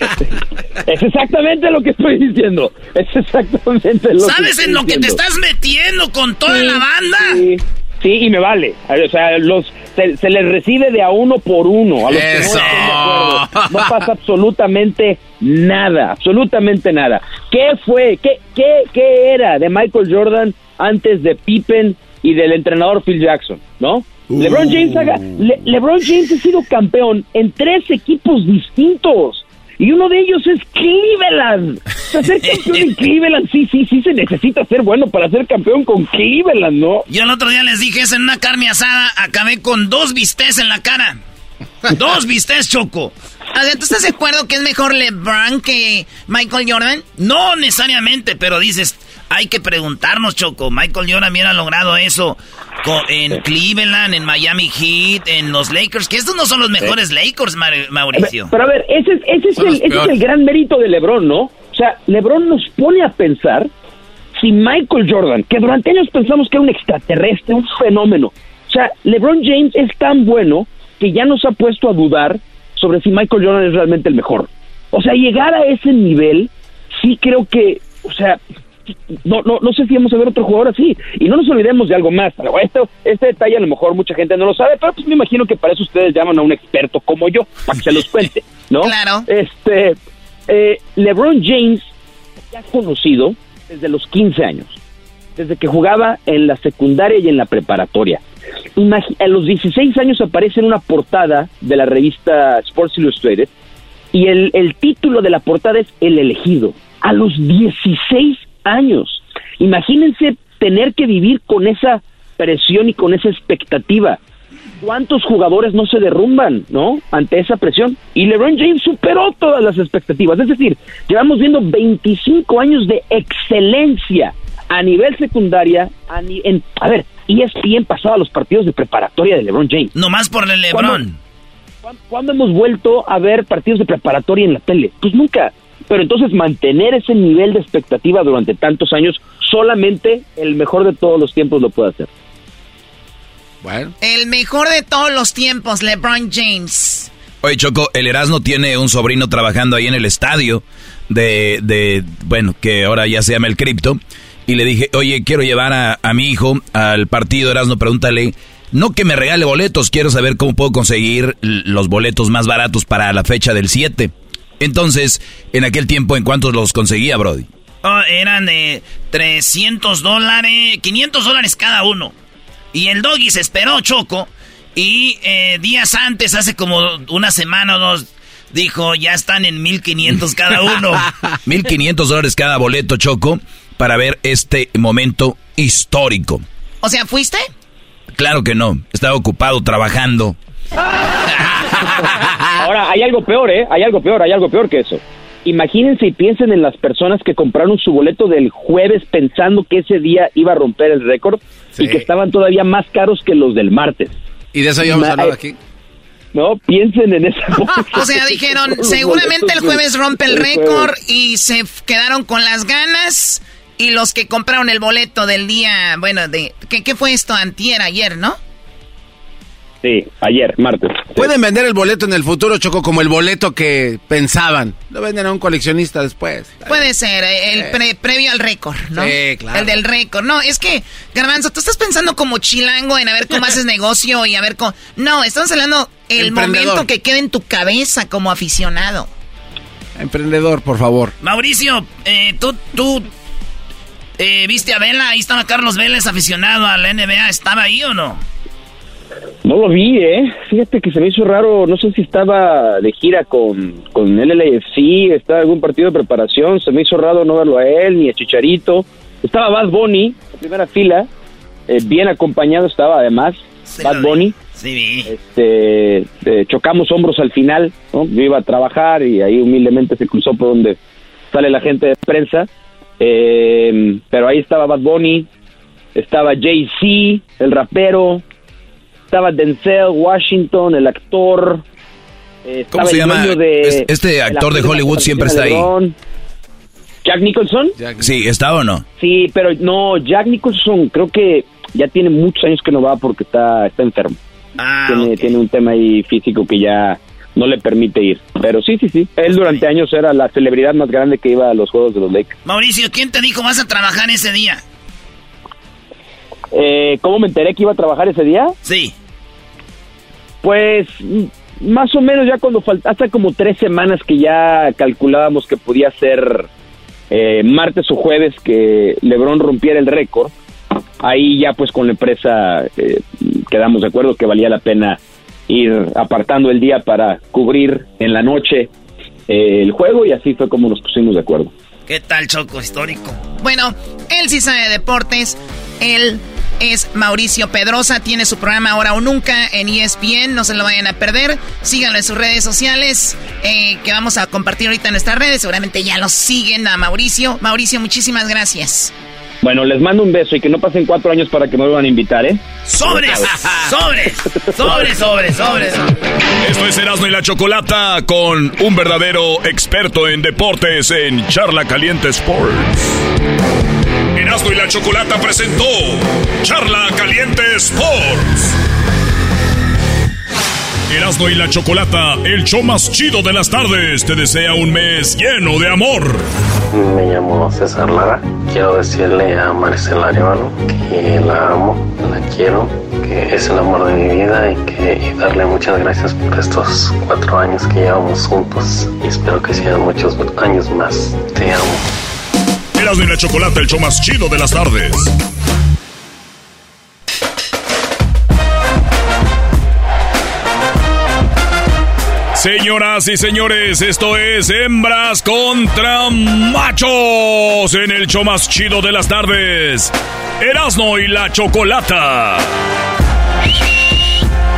R: Es exactamente lo que estoy diciendo. Es exactamente lo que
E: ¿Sabes
R: estoy
E: en lo que te
R: diciendo.
E: estás metiendo con toda
R: Sí,
E: la banda?
R: sí. Sí, y me vale. O sea, los, se, les recibe de a uno por uno. A los que no, estén de acuerdo. no pasa absolutamente nada, absolutamente nada. ¿Qué fue? ¿Qué, qué, qué era de Michael Jordan antes de Pippen y del entrenador Phil Jackson? ¿No? LeBron James, haga, LeBron James ha sido campeón en tres equipos distintos. Y uno de ellos es Cleveland. Para ser campeón en Cleveland, sí, sí, sí se necesita ser bueno para ser campeón con Cleveland, ¿no?
E: Yo el otro día les dije eso en una carne asada, acabé con dos bistecs en la cara. Dos bistecs, Choco. A ver, ¿tú estás de acuerdo que es mejor LeBron que Michael Jordan? No necesariamente, pero dices, hay que preguntarnos, Choco. Michael Jordan hubiera logrado eso en Cleveland, en Miami Heat, en los Lakers, que estos no son los mejores Lakers, Mauricio.
R: Pero a ver, ese, es, el, gran mérito de LeBron, ¿no? O sea, LeBron nos pone a pensar si Michael Jordan, que durante años pensamos que era un extraterrestre, un fenómeno, o sea, LeBron James es tan bueno que ya nos ha puesto a dudar sobre si Michael Jordan es realmente el mejor. O sea, llegar a ese nivel, sí creo que, o sea, no, no, no sé si vamos a ver otro jugador así. Y no nos olvidemos de algo más. Este, este detalle a lo mejor mucha gente no lo sabe, pero pues me imagino que para eso ustedes llaman a un experto como yo, para que se los cuente, ¿no?
E: Claro.
R: Este, eh, LeBron James ya conocido desde los 15 años, desde que jugaba en la secundaria y en la preparatoria. a los 16 años aparece en una portada de la revista Sports Illustrated y el, el título de la portada es El elegido. A los 16 años. Imagínense tener que vivir con esa presión y con esa expectativa. ¿Cuántos jugadores no se derrumban, no? Ante esa presión. Y LeBron James superó todas las expectativas. Es decir, llevamos viendo 25 años de excelencia a nivel secundaria. A, en, a ver, ESPN pasaba los partidos de preparatoria de LeBron James.
E: No más por el LeBron.
R: ¿Cuándo hemos vuelto a ver partidos de preparatoria en la tele? Pues nunca. Pero entonces mantener ese nivel de expectativa durante tantos años, solamente el mejor de todos los tiempos lo puede hacer.
E: Bueno. El mejor de todos los tiempos, LeBron James.
F: Oye, Choco, el Erasmo tiene un sobrino trabajando ahí en el estadio de, de bueno, que ahora ya se llama el cripto. Y le dije, oye, quiero llevar a, a mi hijo al partido Erasmo, pregúntale, no que me regale boletos, quiero saber cómo puedo conseguir los boletos más baratos para la fecha del 7. Entonces, en aquel tiempo, ¿en cuántos los conseguía, Brody?
E: Oh, eran de 300 dólares, 500 dólares cada uno. Y el doggy se esperó, Choco. Y eh, días antes, hace como una semana o dos, dijo, ya están en 1500 cada uno.
F: 1500 dólares cada boleto, Choco, para ver este momento histórico.
E: O sea, ¿fuiste?
F: Claro que no, estaba ocupado trabajando.
R: Ahora, hay algo peor, ¿eh? Hay algo peor, hay algo peor que eso. Imagínense y piensen en las personas que compraron su boleto del jueves pensando que ese día iba a romper el récord y que estaban todavía más caros que los del martes.
G: Y de eso ya vamos a hablar aquí.
R: No, piensen en esa.
E: o sea, dijeron, seguramente el jueves rompe el récord y se quedaron con las ganas. Y los que compraron el boleto del día, bueno, de ¿qué, qué fue esto? Antier, ayer, ¿no?
R: Sí, ayer, martes.
G: Pueden vender el boleto en el futuro, Choco, como el boleto que pensaban. Lo venden a un coleccionista después.
E: Puede ser, eh, el previo al récord, ¿no?
G: Sí, claro.
E: El del récord. No, es que, Garbanzo, tú estás pensando como chilango en a ver cómo haces negocio y a ver cómo... No, estamos hablando el momento que queda en tu cabeza como aficionado.
G: Emprendedor, por favor.
E: Mauricio, eh, tú, tú eh, viste a Vela, ahí estaba Carlos Vélez, aficionado a la NBA, ¿estaba ahí o no?
R: No lo vi, ¿eh? Fíjate que se me hizo raro, no sé si estaba de gira con, con el LAFC, estaba en algún partido de preparación, se me hizo raro no verlo a él, ni a Chicharito. Estaba Bad Bunny, en primera fila, eh, bien acompañado estaba además, Bad Bunny.
E: Sí,
R: Este, eh, chocamos hombros al final, ¿no? Yo iba a trabajar y ahí humildemente se cruzó por donde sale la gente de prensa. Eh, pero ahí estaba Bad Bunny, estaba Jay-Z, el rapero, estaba Denzel Washington, el actor.
F: Eh, ¿Cómo se llama? este actor de Hollywood siempre está ahí.
R: ¿Jack Nicholson?
F: Sí, ¿está o no?
R: Sí, pero no, Jack Nicholson creo que ya tiene muchos años que no va porque está, está enfermo.
E: Ah,
R: tiene, tiene un tema ahí físico que ya no le permite ir. Pero sí, sí, sí. Él durante años era la celebridad más grande que iba a los Juegos de los Lakers.
E: Mauricio, ¿quién te dijo vas a trabajar ese día?
R: Eh, ¿cómo me enteré que iba a trabajar ese día?
E: Sí.
R: Pues más o menos ya cuando falta, hasta como tres semanas que ya calculábamos que podía ser eh, martes o jueves que Lebron rompiera el récord, ahí ya pues con la empresa eh, quedamos de acuerdo que valía la pena ir apartando el día para cubrir en la noche eh, el juego y así fue como nos pusimos de acuerdo.
E: ¿Qué tal, Choco Histórico?
L: Bueno, él sí sabe de deportes. Él es Mauricio Pedrosa. Tiene su programa Ahora o Nunca en ESPN. No se lo vayan a perder. Síganlo en sus redes sociales eh, que vamos a compartir ahorita en nuestras redes. Seguramente ya lo siguen a Mauricio. Mauricio, muchísimas gracias.
R: Bueno, les mando un beso y que no pasen cuatro años para que me vuelvan a invitar, ¿eh?
E: ¡Sobres! ¡Sobres! ¡Sobres, sobres, sobres!
A: Esto es Erasmo y la Chocolata con un verdadero experto en deportes en Charla Caliente Sports. Erasmo y la Chocolata presentó Charla Caliente Sports. Erasmo y la Chocolata, el show más chido de las tardes, te desea un mes lleno de amor.
S: Me llamo César Lara. Quiero decirle a Maricela Arevalo que la amo, la quiero, que es el amor de mi vida y, que, darle muchas gracias por estos cuatro años que llevamos juntos. Y espero que sean muchos años más. Te amo.
A: Erasmo y la Chocolata, el show más chido de las tardes. Señoras y señores, esto es Hembras contra Machos en el show más chido de las tardes. Erasmo y la Chocolata.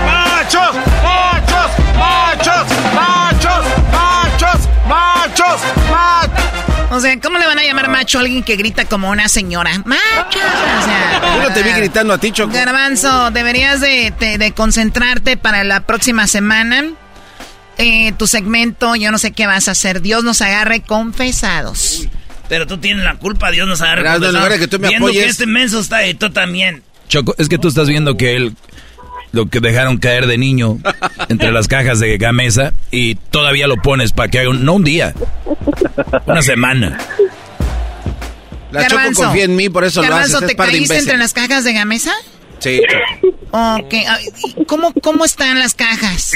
P: ¡Machos! ¡Machos! ¡Machos! ¡Machos! ¡Machos! ¡Machos! ¡Machos!
L: O sea, ¿cómo le van a llamar macho a alguien que grita como una señora? ¡Macho! O sea,
G: Yo no te vi gritando a ti, Choco.
L: Garbanzo, deberías de, de- de concentrarte para la próxima semana. Eh, tu segmento, yo no sé qué vas a hacer. Dios nos agarre confesados.
E: Pero tú tienes la culpa, Dios nos
F: en lugar de que tú me
E: Viendo
F: apoyes.
E: que este menso está ahí, tú también.
F: Choco, es que tú estás viendo que él, lo que dejaron caer de niño entre las cajas de gamesa y todavía lo pones para que haga un, no un día, una semana.
G: La Choco confía en mí, por eso lo
L: Garbanzo,
G: haces.
L: ¿te caíste entre las cajas de Gamesa?
G: Sí.
L: Ok. ah, ¿y ¿Cómo, ¿Cómo están las cajas?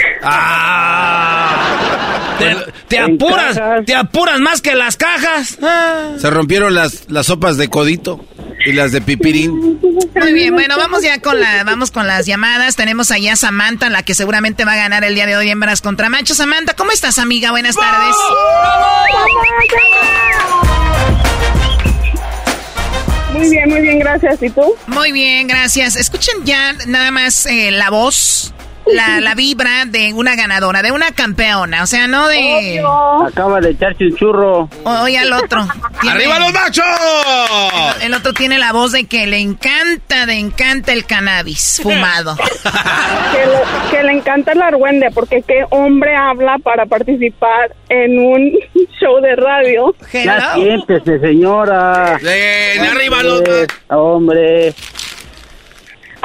E: Te, te apuras, te apuras más que las cajas. Ah.
G: Se rompieron las, las sopas de codito y las de pipirín.
L: Muy bien, bueno, vamos ya con la, vamos con las llamadas. Tenemos allá a Samantha, la que seguramente va a ganar el día de hoy hembras contra machos. Samantha, ¿cómo estás, amiga? Buenas tardes.
N: Muy bien, muy bien, gracias. ¿Y tú?
L: Muy bien, gracias. Escuchen ya nada más eh, la voz, la, la vibra de una ganadora, de una campeona. O sea, no de...
R: Acaba de echarse un churro.
L: O- Oye al otro. Tiene-
G: ¡Arriba los machos!
L: El otro tiene la voz de que le encanta, le encanta el cannabis fumado.
N: Que le, que le encanta el argüende, porque qué hombre habla para participar en un show de radio.
R: Ya siéntese, señora.
G: Arriba los
R: Eh, Hombre.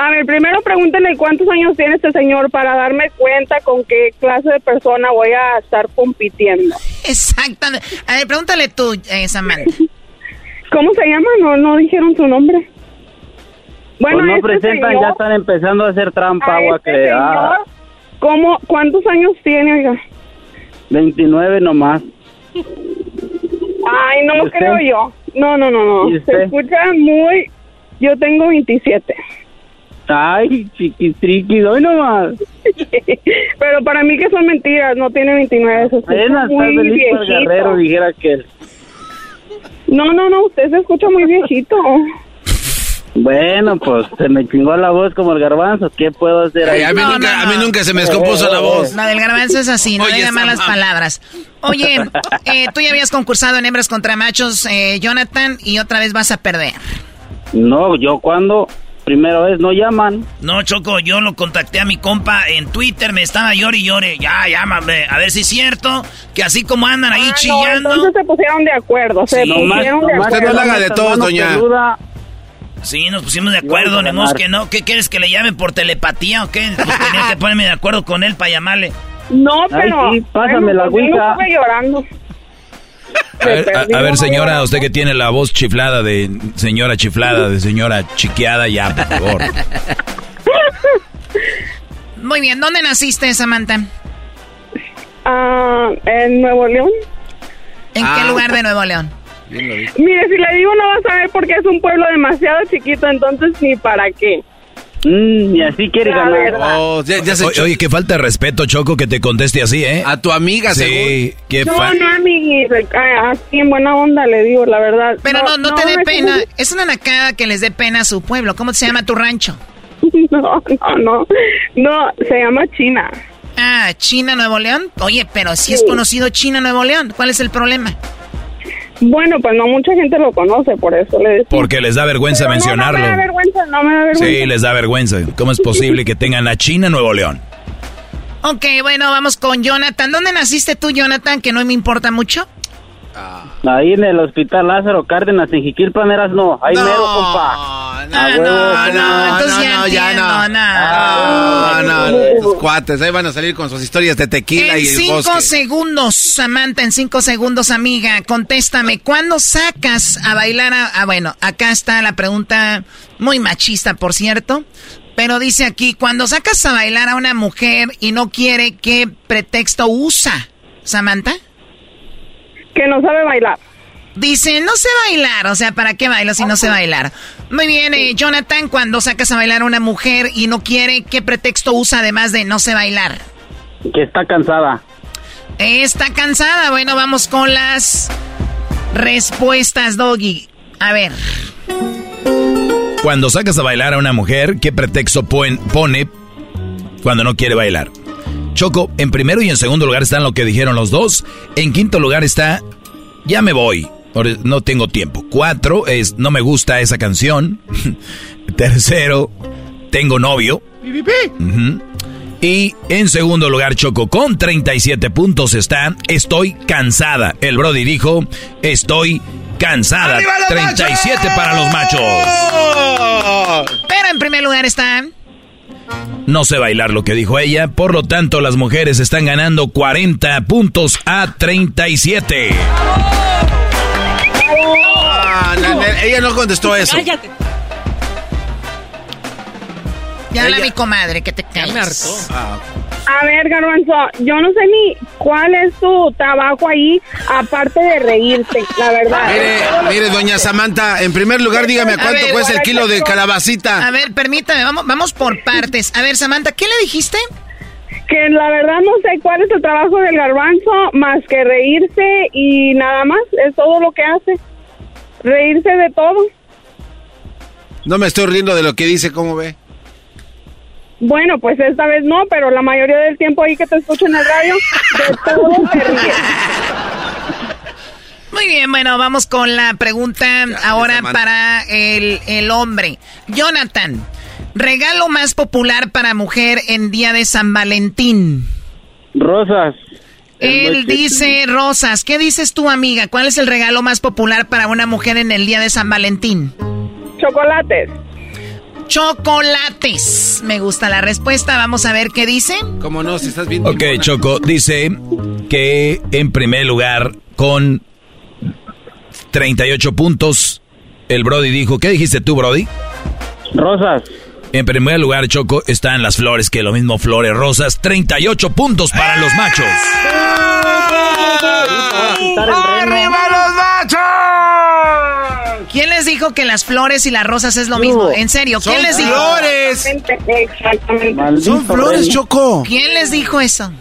N: A ver, primero pregúntenle cuántos años tiene este señor para darme cuenta con qué clase de persona voy a estar compitiendo.
L: Exactamente. A ver, pregúntale tú, eh, Samantha.
N: ¿Cómo se llama? No, no dijeron su nombre. Bueno,
R: Pues no
N: este
R: presentan,
N: señor-
R: ya están empezando a hacer trampa, agua
N: este
R: que ah,
N: ¿cómo, ¿Cuántos años tiene, oiga?
R: 29 nomás.
N: Ay, no
R: ¿Y
N: lo creo yo. No, no, no, no.
R: ¿Y
N: Se escucha muy... Yo tengo 27.
R: Ay, chiquitriqui, hoy nomás.
N: Pero para mí que son mentiras, no tiene 29. Se escucha
R: Apenas está
N: muy
R: feliz por. Guerrero, dijera que él.
N: No, no, no, usted se escucha muy viejito.
R: Bueno, pues se me chingó la voz como el garbanzo. ¿Qué puedo hacer ahí?
G: Ay, a, mí
L: No,
G: nunca,
L: no,
G: a mí nunca se me descompuso la voz.
L: La del garbanzo es así, no
G: Oye,
L: diga malas palabras. Oye, eh, tú ya habías concursado en hembras contra machos, eh, Jonathan, y otra vez vas a perder.
R: No, yo cuando primera vez no llaman.
E: No, Choco, yo lo contacté a mi compa en Twitter, me estaba llore y llore. Ya, llámame. A ver si es cierto que así como andan ahí
N: Ah, no,
E: chillando.
N: entonces se pusieron de acuerdo. Se
E: Sí.
N: pusieron de
G: Usted
N: acuerdo.
G: no la haga de todos, doña.
E: Sí, nos pusimos de acuerdo, ni que no. ¿Qué quieres que le llame por telepatía o qué? Pues tenía que ponerme de acuerdo con él para llamarle.
N: No,
R: Ay,
N: pero...
R: sí, pásame la
N: yo no llorando.
F: A ver, a- a ver, señora, usted que tiene la voz chiflada de señora chiflada, de señora chiqueada, ya, por favor.
L: Muy bien, ¿dónde naciste, Samantha?
N: Ah, en Nuevo León.
L: ¿En
N: Ah.
L: qué lugar de Nuevo León?
N: Mire, si le digo no va a saber porque es un pueblo demasiado chiquito, entonces ni para qué.
P: Mm, y así quiere
N: La
P: ganar.
N: verdad.
G: Oh, ya, ya se
F: Oye, oye, qué falta de respeto, Choco, que te conteste así, ¿eh?
G: A tu amiga,
F: Sí, qué
N: No,
F: fa-
N: no, amiguis, así en buena onda le digo, la verdad.
L: Pero no, no, te dé
N: me-
L: pena. Es una nacada que les dé pena a su pueblo. ¿Cómo se llama tu rancho?
N: No, no, no. No, se llama China.
L: Ah, China, Nuevo León. Oye, pero si es
N: Sí.
L: conocido China, Nuevo León. ¿Cuál es el problema?
N: Bueno, pues no mucha gente lo conoce, por eso le decía.
F: Porque les da vergüenza
N: Pero No, no me da
F: mencionarlo.
N: vergüenza, no me da vergüenza.
F: Sí, les da vergüenza. ¿Cómo es posible que tengan a China Nuevo León?
L: Ok, bueno, vamos con Jonathan. ¿Dónde naciste tú, Jonathan? Que no me importa mucho.
P: Ahí en el hospital Lázaro Cárdenas, en Jiquilpan, eras no. Ahí
G: No,
P: mero, compa.
G: No,
L: Ah, no,
P: compa.
L: no, entonces ya
G: no, ya
L: entiendo,
G: no.
L: no.
G: Ah, no, tus cuates, ahí van a salir con sus historias de tequila
L: En
G: y el
L: cinco
G: bosque.
L: segundos, Samantha, en cinco segundos, amiga, contéstame. ¿Cuándo sacas a bailar a... Ah, bueno, acá está la pregunta muy machista, por cierto. Pero dice aquí, cuando sacas a bailar a una mujer y no quiere, ¿qué pretexto usa? Samantha.
N: Que no sabe bailar.
L: Dice, no sé bailar, o sea, ¿para qué bailo si no sé bailar? Muy bien, eh, Jonathan, cuando sacas a bailar a una mujer y no quiere, ¿qué pretexto usa además de no sé bailar?
P: Que está cansada.
L: Está cansada. Bueno, vamos con las respuestas, Doggy. A ver.
F: Cuando sacas a bailar a una mujer, ¿qué pretexto pon- pone cuando no quiere bailar? Choco, en primero y en segundo lugar están lo que dijeron los dos. En quinto lugar está, ya me voy, no tengo tiempo. Cuatro es, no me gusta esa canción. Tercero, tengo novio. Y en segundo lugar, Choco, con 37 puntos está, estoy cansada. El Brody dijo, estoy cansada. 37 para los machos.
L: Pero en primer lugar está...
F: No sé bailar lo que dijo ella, por lo tanto las mujeres están ganando 40 puntos a 37.
G: Ah, ella no contestó eso.
L: Ya habla mi comadre, que te calles.
N: A ver, Garbanzo, yo no sé ni cuál es tu trabajo ahí, aparte de reírte, la verdad.
G: Mire, mire, doña Samantha, en primer lugar, dígame
L: A
G: cuánto
L: ver,
G: cuesta el kilo de calabacita.
L: A ver, permítame, vamos, vamos por partes. A ver, Samantha, ¿qué le dijiste?
N: Que la verdad no sé cuál es el trabajo del garbanzo, más que reírse y nada más, es todo lo que hace. Reírse de todo.
G: No me estoy riendo de lo que dice, ¿cómo ve?
N: Bueno, pues esta vez no, pero la mayoría del tiempo ahí que te escucho en el radio, de todo te ríes.
L: Muy bien, bueno, vamos con la pregunta ahora para el, el hombre. Jonathan, regalo más popular para mujer en día de San Valentín.
P: Rosas.
L: Él dice rosas. ¿Qué dices tú, amiga? ¿Cuál es el regalo más popular para una mujer en el día de San Valentín?
N: Chocolates.
L: Chocolates. Me gusta la respuesta. Vamos a ver qué dice.
G: ¿Cómo no? Si estás viendo.
F: Ok, Choco, dice que en primer lugar con 38 puntos, el Brody dijo, ¿qué dijiste tú, Brody?
P: Rosas.
F: En primer lugar, Choco, están las flores, que lo mismo flores rosas, 38 puntos para los machos.
T: ¡Arriba los machos!
L: ¿Quién les dijo que las flores y las rosas es lo mismo? En serio, ¿quién
G: Son
L: les dijo?
G: flores.
N: Exactamente.
G: Son flores, Choco.
L: ¿Quién les dijo eso?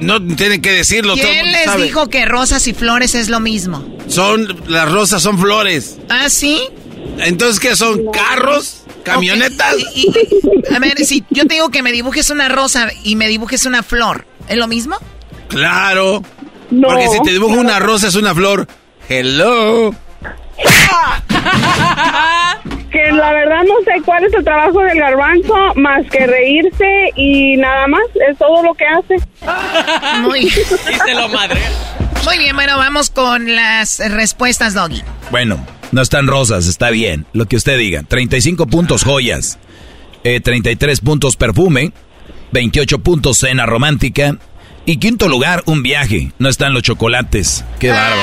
G: No tienen que decirlo, todo el
L: ¿Quién
G: mundo
L: les
G: sabe.
L: dijo que rosas y flores es lo mismo?
G: Son, las rosas son flores.
L: ¿Ah, sí?
G: Entonces, ¿qué son? ¿Carros? ¿Camionetas?
L: Y- y- a ver, si yo te digo que me dibujes una rosa y me dibujes una flor, ¿es lo mismo?
G: Claro.
N: No.
G: Porque si te dibujo una rosa es una flor. Hello.
N: Que la verdad no sé cuál es el trabajo del garbanzo, más que reírse y nada más, es todo lo que hace.
L: Muy,
O: Díselo, madre.
L: muy bien, bueno, vamos con las respuestas, Doggy.
F: Bueno, no están rosas, está bien, lo que usted diga. 35 puntos joyas, eh, 33 puntos perfume, 28 puntos cena romántica Y quinto lugar, un viaje. No están los chocolates. Qué bárbaro.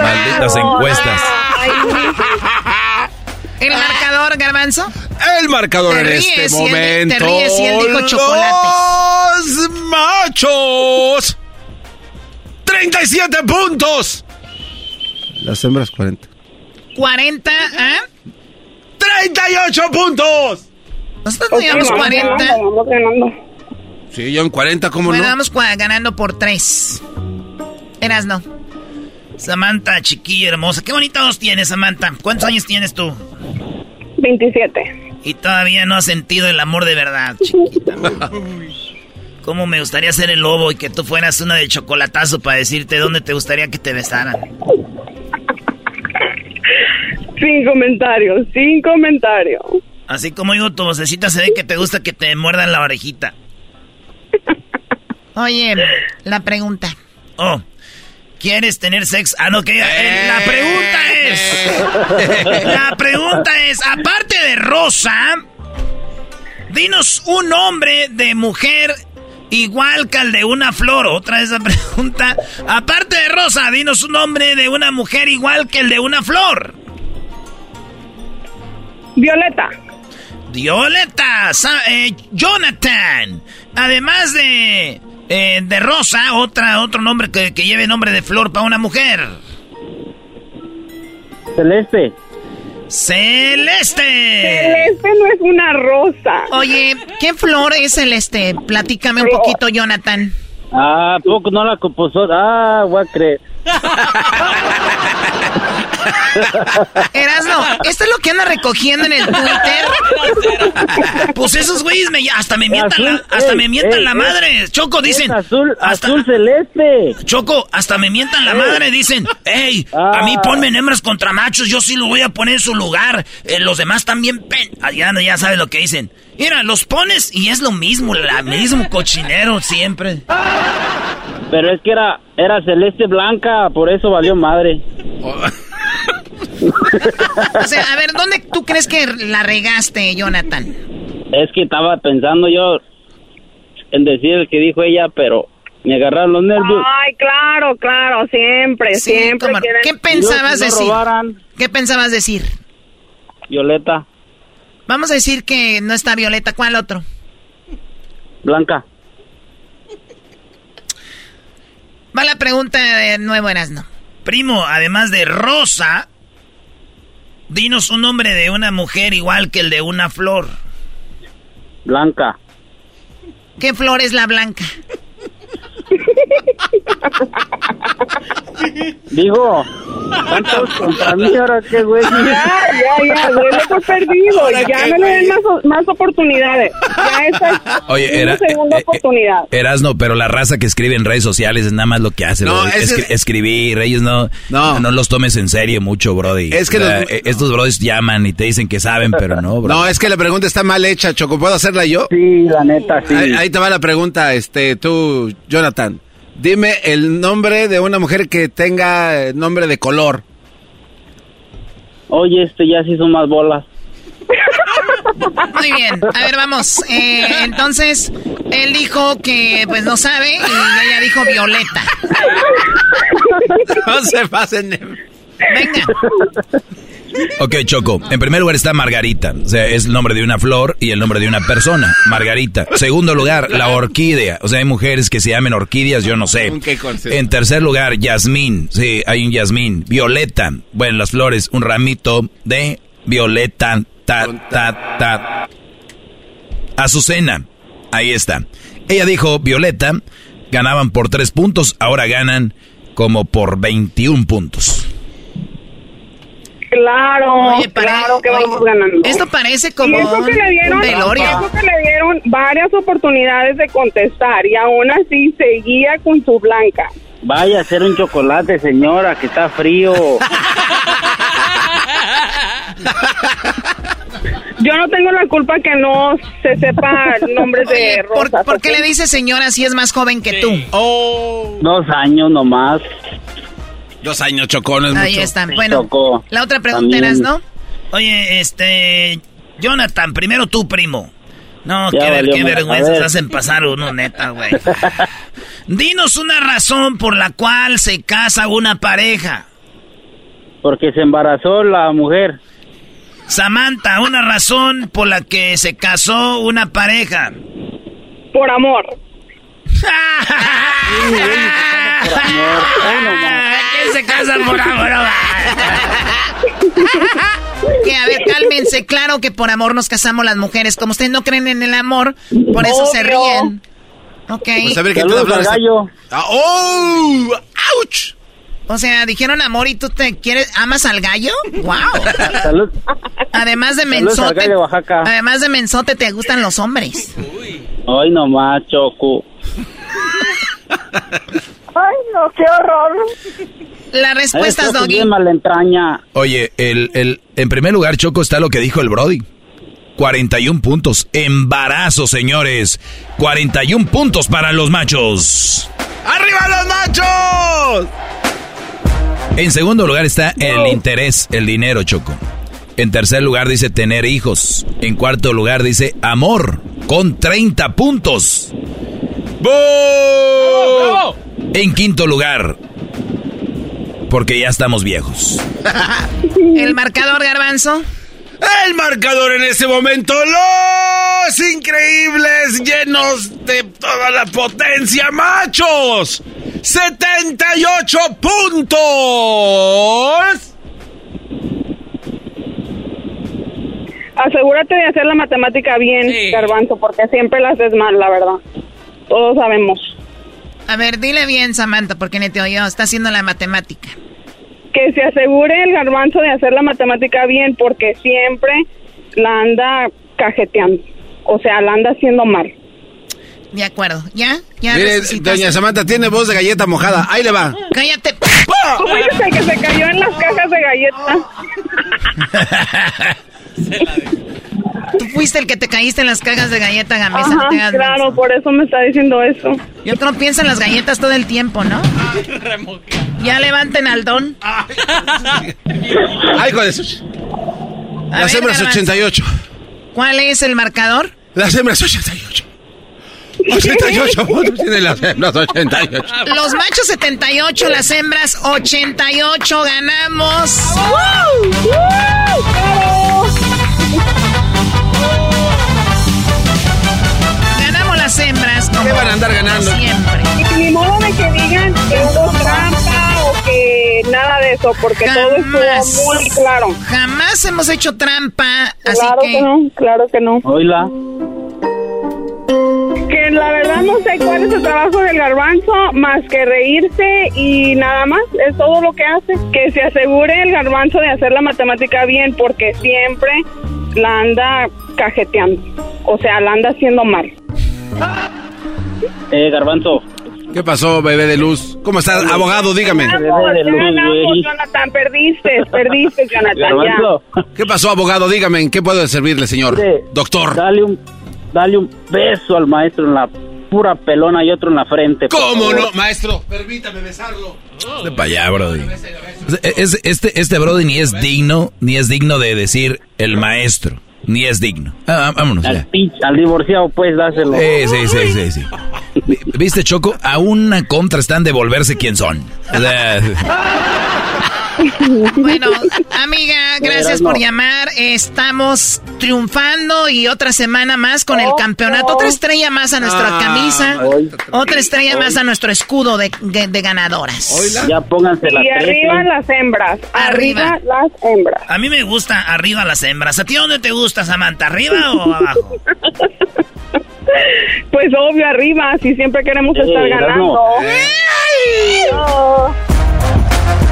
F: Malditas encuestas.
E: ¿El marcador, Garbanzo?
G: El marcador en este momento.
E: te ríes y él dijo chocolates.
G: Los machos. 37 puntos. Las hembras 40.
E: 40, ¿ah?
G: 38 puntos.
E: Nosotros no llevamos 40.
N: Vamos ganando.
G: Sí, yo en 40, ¿cómo
E: Bueno,
G: no?
E: vamos ganando por 3. Eras no. Samantha, chiquilla hermosa. Qué bonita voz tienes, Samantha. ¿Cuántos años tienes tú?
N: 27.
E: Y todavía no has sentido el amor de verdad, chiquita. ¿Cómo me gustaría ser el lobo y que tú fueras una de chocolatazo para decirte dónde te gustaría que te besaran?
N: Sin comentarios, sin comentarios.
E: Así como digo, tu vocecita se ve que te gusta que te muerdan la orejita. Oye, la pregunta. Oh, ¿quieres tener sexo? Ah, no, que eh, la pregunta es... La pregunta es, aparte de Rosa, dinos un nombre de mujer igual que el de una flor. Otra vez la pregunta. Aparte de Rosa, dinos un nombre de una mujer igual que el de una flor.
N: Violeta.
E: Violeta, eh, Jonathan. Además de, eh, de Rosa, otra, otro nombre que, que lleve nombre de flor para una mujer.
P: Celeste.
E: Celeste.
N: Celeste no es una rosa.
E: Oye, ¿qué flor es celeste? Platícame un poquito, Jonathan.
P: Ah, poco no la compuso. Ah, voy a creer.
E: Erasno, ¿esto es lo que anda recogiendo en el Twitter? Pues esos güeyes me, hasta me mientan, la, hasta me mientan la madre. Choco, dicen.
P: azul,
E: hasta,
P: azul celeste.
E: Choco, hasta me mientan la madre. Dicen, hey, a mí ponme en hembras contra machos. Yo sí lo voy a poner en su lugar. Eh, los demás también pen. Ah, Ya, ya sabes lo que dicen. Mira, los pones y es lo mismo, la mismo cochinero siempre.
P: Pero es que era, era celeste blanca, por eso valió madre.
E: O sea, a ver, ¿dónde tú crees que la regaste, Jonathan?
P: Es que estaba pensando yo en decir el que dijo ella, pero me agarraron los nervios.
N: Ay, claro, claro, siempre,
E: Sí,
N: siempre. quieren-
E: ¿Qué pensabas
P: Si no
E: decir?
P: robaran.
E: ¿Qué pensabas decir?
P: Violeta,
E: Vamos a decir que no está Violeta. ¿Cuál otro?
P: blanca.
E: Va la pregunta de nuevo, Erasno. Primo, además de Rosa, dinos un nombre de una mujer igual que el de una flor.
P: Blanca.
E: ¿Qué flor es la blanca?
P: Digo, ¿cuántos contra mí ahora qué güey?
N: Ya, ya, ya, duele por perdido. Ya no le den más, más oportunidades. Ya esa es
F: Oye,
N: una
F: era,
N: segunda
F: eh, eh,
N: oportunidad.
F: Erasno, pero la raza que escribe en redes sociales es nada más lo que hace.
G: No,
F: Escri- escribir, ellos no, no. los tomes en serio mucho, brody.
G: Es que
F: O sea,
G: los-
F: eh, estos brodis llaman y te dicen que saben, pero no, bro.
G: No, es que la pregunta está mal hecha, Choco. ¿Puedo hacerla yo?
P: Sí, la neta, sí.
G: Ahí, ahí te va la pregunta, este, tú, Jonathan. Dime el nombre de una mujer que tenga eh, nombre de color.
P: Oye, este ya se hizo más bolas.
E: Muy bien. A ver, vamos. Eh, entonces, él dijo que pues no sabe y ella dijo Violeta.
G: No se pasen.
E: Venga.
F: Ok, Choco. En primer lugar está Margarita. O sea, es el nombre de una flor y el nombre de una persona. Margarita. Segundo lugar, la orquídea. O sea, hay mujeres que se llamen orquídeas, yo no sé. En tercer lugar, Yasmín. Sí, hay un Yasmín. Violeta. Bueno, las flores, un ramito de violeta. Ta, ta, ta. Azucena. Ahí está. Ella dijo, Violeta, ganaban por tres puntos, ahora ganan como por 21 puntos.
N: Claro,
E: Oye,
N: claro que
E: oye,
N: vamos ganando.
E: Esto parece como
N: Y eso que le dieron,
E: un
N: eso que le dieron varias oportunidades de contestar y aún así seguía con su blanca.
P: Vaya a hacer un chocolate, señora, que está frío.
N: Yo no tengo la culpa que no se sepa nombres de
E: Oye, ¿por,
N: rosas.
E: por qué
N: ¿ok?
E: le dices señora si es más joven que tú?
P: Dos años nomás.
G: Dos años, Choco, no es
E: Ahí
G: mucho.
E: están. Bueno,
P: Chocó.
E: la otra pregunta
P: También.
E: eras, ¿no? Oye, este. Jonathan, primero tú, primo.
L: No,
P: Ya
L: qué, ver- qué vergüenzas hacen pasar uno, neta, güey. Dinos una razón por la cual se casa una pareja.
P: Porque se embarazó la mujer.
L: Samantha, una razón por la que se casó una pareja.
N: Por amor.
L: ¿Quién se casa por amor? Que a ver, cálmense, claro que por amor nos casamos las mujeres. Como ustedes no creen en el amor, por eso se
N: Obvio.
L: ríen. Ok.
G: Pues a ver qué
P: Saludos gallo.
G: Ah, ¡Oh! ¡Auch!
L: O sea, dijeron amor y tú te quieres, amas al gallo. Wow.
P: Salud.
L: Además de mensote,
P: gallo de Oaxaca.
L: además de mensote te gustan los hombres.
P: Hoy nomás, Choco.
N: Ay, no, qué horror.
L: La respuesta es Doggy.
P: bien malentraña.
F: Oye, el, el, en primer lugar, Choco, está lo que dijo el Brody. 41 puntos. Embarazo, señores. 41 puntos para los machos.
G: ¡Arriba los machos!
F: En segundo lugar está el interés, el dinero, Choco. En tercer lugar dice tener hijos. En cuarto lugar dice amor, con 30 puntos. ¡Boo! En quinto lugar, porque ya estamos viejos.
L: El marcador garbanzo.
G: El marcador en ese momento, los increíbles, llenos de toda la potencia, machos. 78 puntos.
N: Asegúrate de hacer la matemática bien, Garbanzo, porque siempre la haces mal, la verdad. Todos sabemos.
L: A ver, dile bien, Samantha, porque ni te oyó. Está haciendo la matemática.
N: Que se asegure el Garbanzo de hacer la matemática bien, porque siempre la anda cajeteando. O sea, la anda haciendo mal.
L: De acuerdo. ¿Ya? ¿Ya?
G: Mire, doña Samantha tiene voz de galleta mojada. Ahí le va.
L: Cállate.
N: El que se cayó en las cajas de galletas.
L: Tú fuiste el que te caíste en las cajas de galleta, Gamesa.
N: Ajá, claro,
L: menso.
N: por eso me está diciendo eso.
L: Yo creo que piensa en las galletas todo el tiempo, ¿no? Ya levanten al don.
G: Ay,
L: A
G: Las
L: ver,
G: hembras
L: Garbanzo.
G: 88.
L: ¿Cuál es el marcador?
G: Las hembras 88. 88 puntos tienen las hembras 88.
L: Los machos 78, las hembras 88. Ganamos. Ganamos las hembras. Como
G: ¿Qué van a andar ganando?
L: Siempre.
N: Y ni modo de que digan que hubo trampa o que nada de eso, porque todo
L: Jamás.
N: estuvo muy claro.
L: Jamás hemos hecho trampa, así
N: Claro
L: que...
N: que no, claro que no.
P: Oíla.
N: Que la verdad no sé cuál es el trabajo del garbanzo más que reírse y nada más, es todo lo que hace. Que se asegure el garbanzo de hacer la matemática bien porque siempre la anda cajeteando. O sea, la anda haciendo mal.
P: Eh, Garbanzo.
G: ¿Qué pasó, bebé de luz? ¿Cómo estás, abogado? Dígame.
N: Jonathan, perdiste, perdiste, Jonathan, ya.
G: ¿Qué pasó, abogado? Dígame, ¿en qué puedo servirle, señor?
P: Mire,
G: Doctor.
P: Dale un, dale un beso al maestro en la pura pelona y otro en la frente.
G: ¿Cómo no, maestro? Permítame besarlo.
F: De para allá, Brody. Es- este, este Brody ni es digno, ni es digno de decir el maestro. Ni es digno. Ah, vámonos
P: Al,
F: ya.
P: pinche- al divorciado, pues, dáselo.
F: Sí, sí, sí, sí, sí. Vi- ¿Viste, Choco? A una contra están de volverse quién son.
L: Bueno, amiga, gracias por llamar. Estamos triunfando y otra semana más con el campeonato. Otra estrella más a nuestra
G: Ah,
L: camisa. Otra estrella más a nuestro escudo de, de- de ganadoras.
P: Ya pónganse las
N: Y arriba las hembras,
L: Arriba.
N: arriba las hembras.
L: A mí me gusta arriba las hembras. ¿A ti dónde te gusta, Samantha? ¿Arriba o abajo?
N: Pues obvio, arriba, si siempre queremos
P: Eh,
N: estar ganando. No.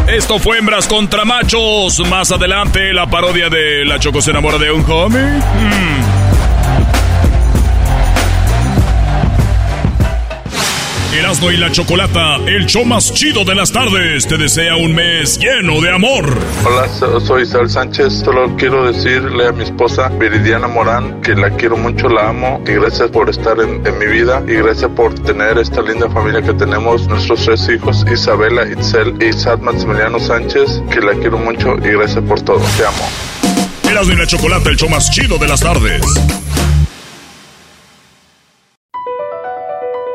A: Esto fue Hembras contra Machos. Más adelante, la parodia de La Choco se enamora de un homie. Mm. Erasmo y la Chocolata, el show más chido de las tardes, te desea un mes lleno de amor.
U: Hola, so- soy Isabel Sánchez. Solo quiero decirle a mi esposa Viridiana Morán que la quiero mucho, la amo y gracias por estar en, en mi vida y gracias por tener esta linda familia que tenemos, nuestros tres hijos, Isabela, Itzel y Sad Maximiliano Sánchez, que la quiero mucho y gracias por todo. Te amo.
A: Erasmo y la Chocolata, el show más chido de las tardes.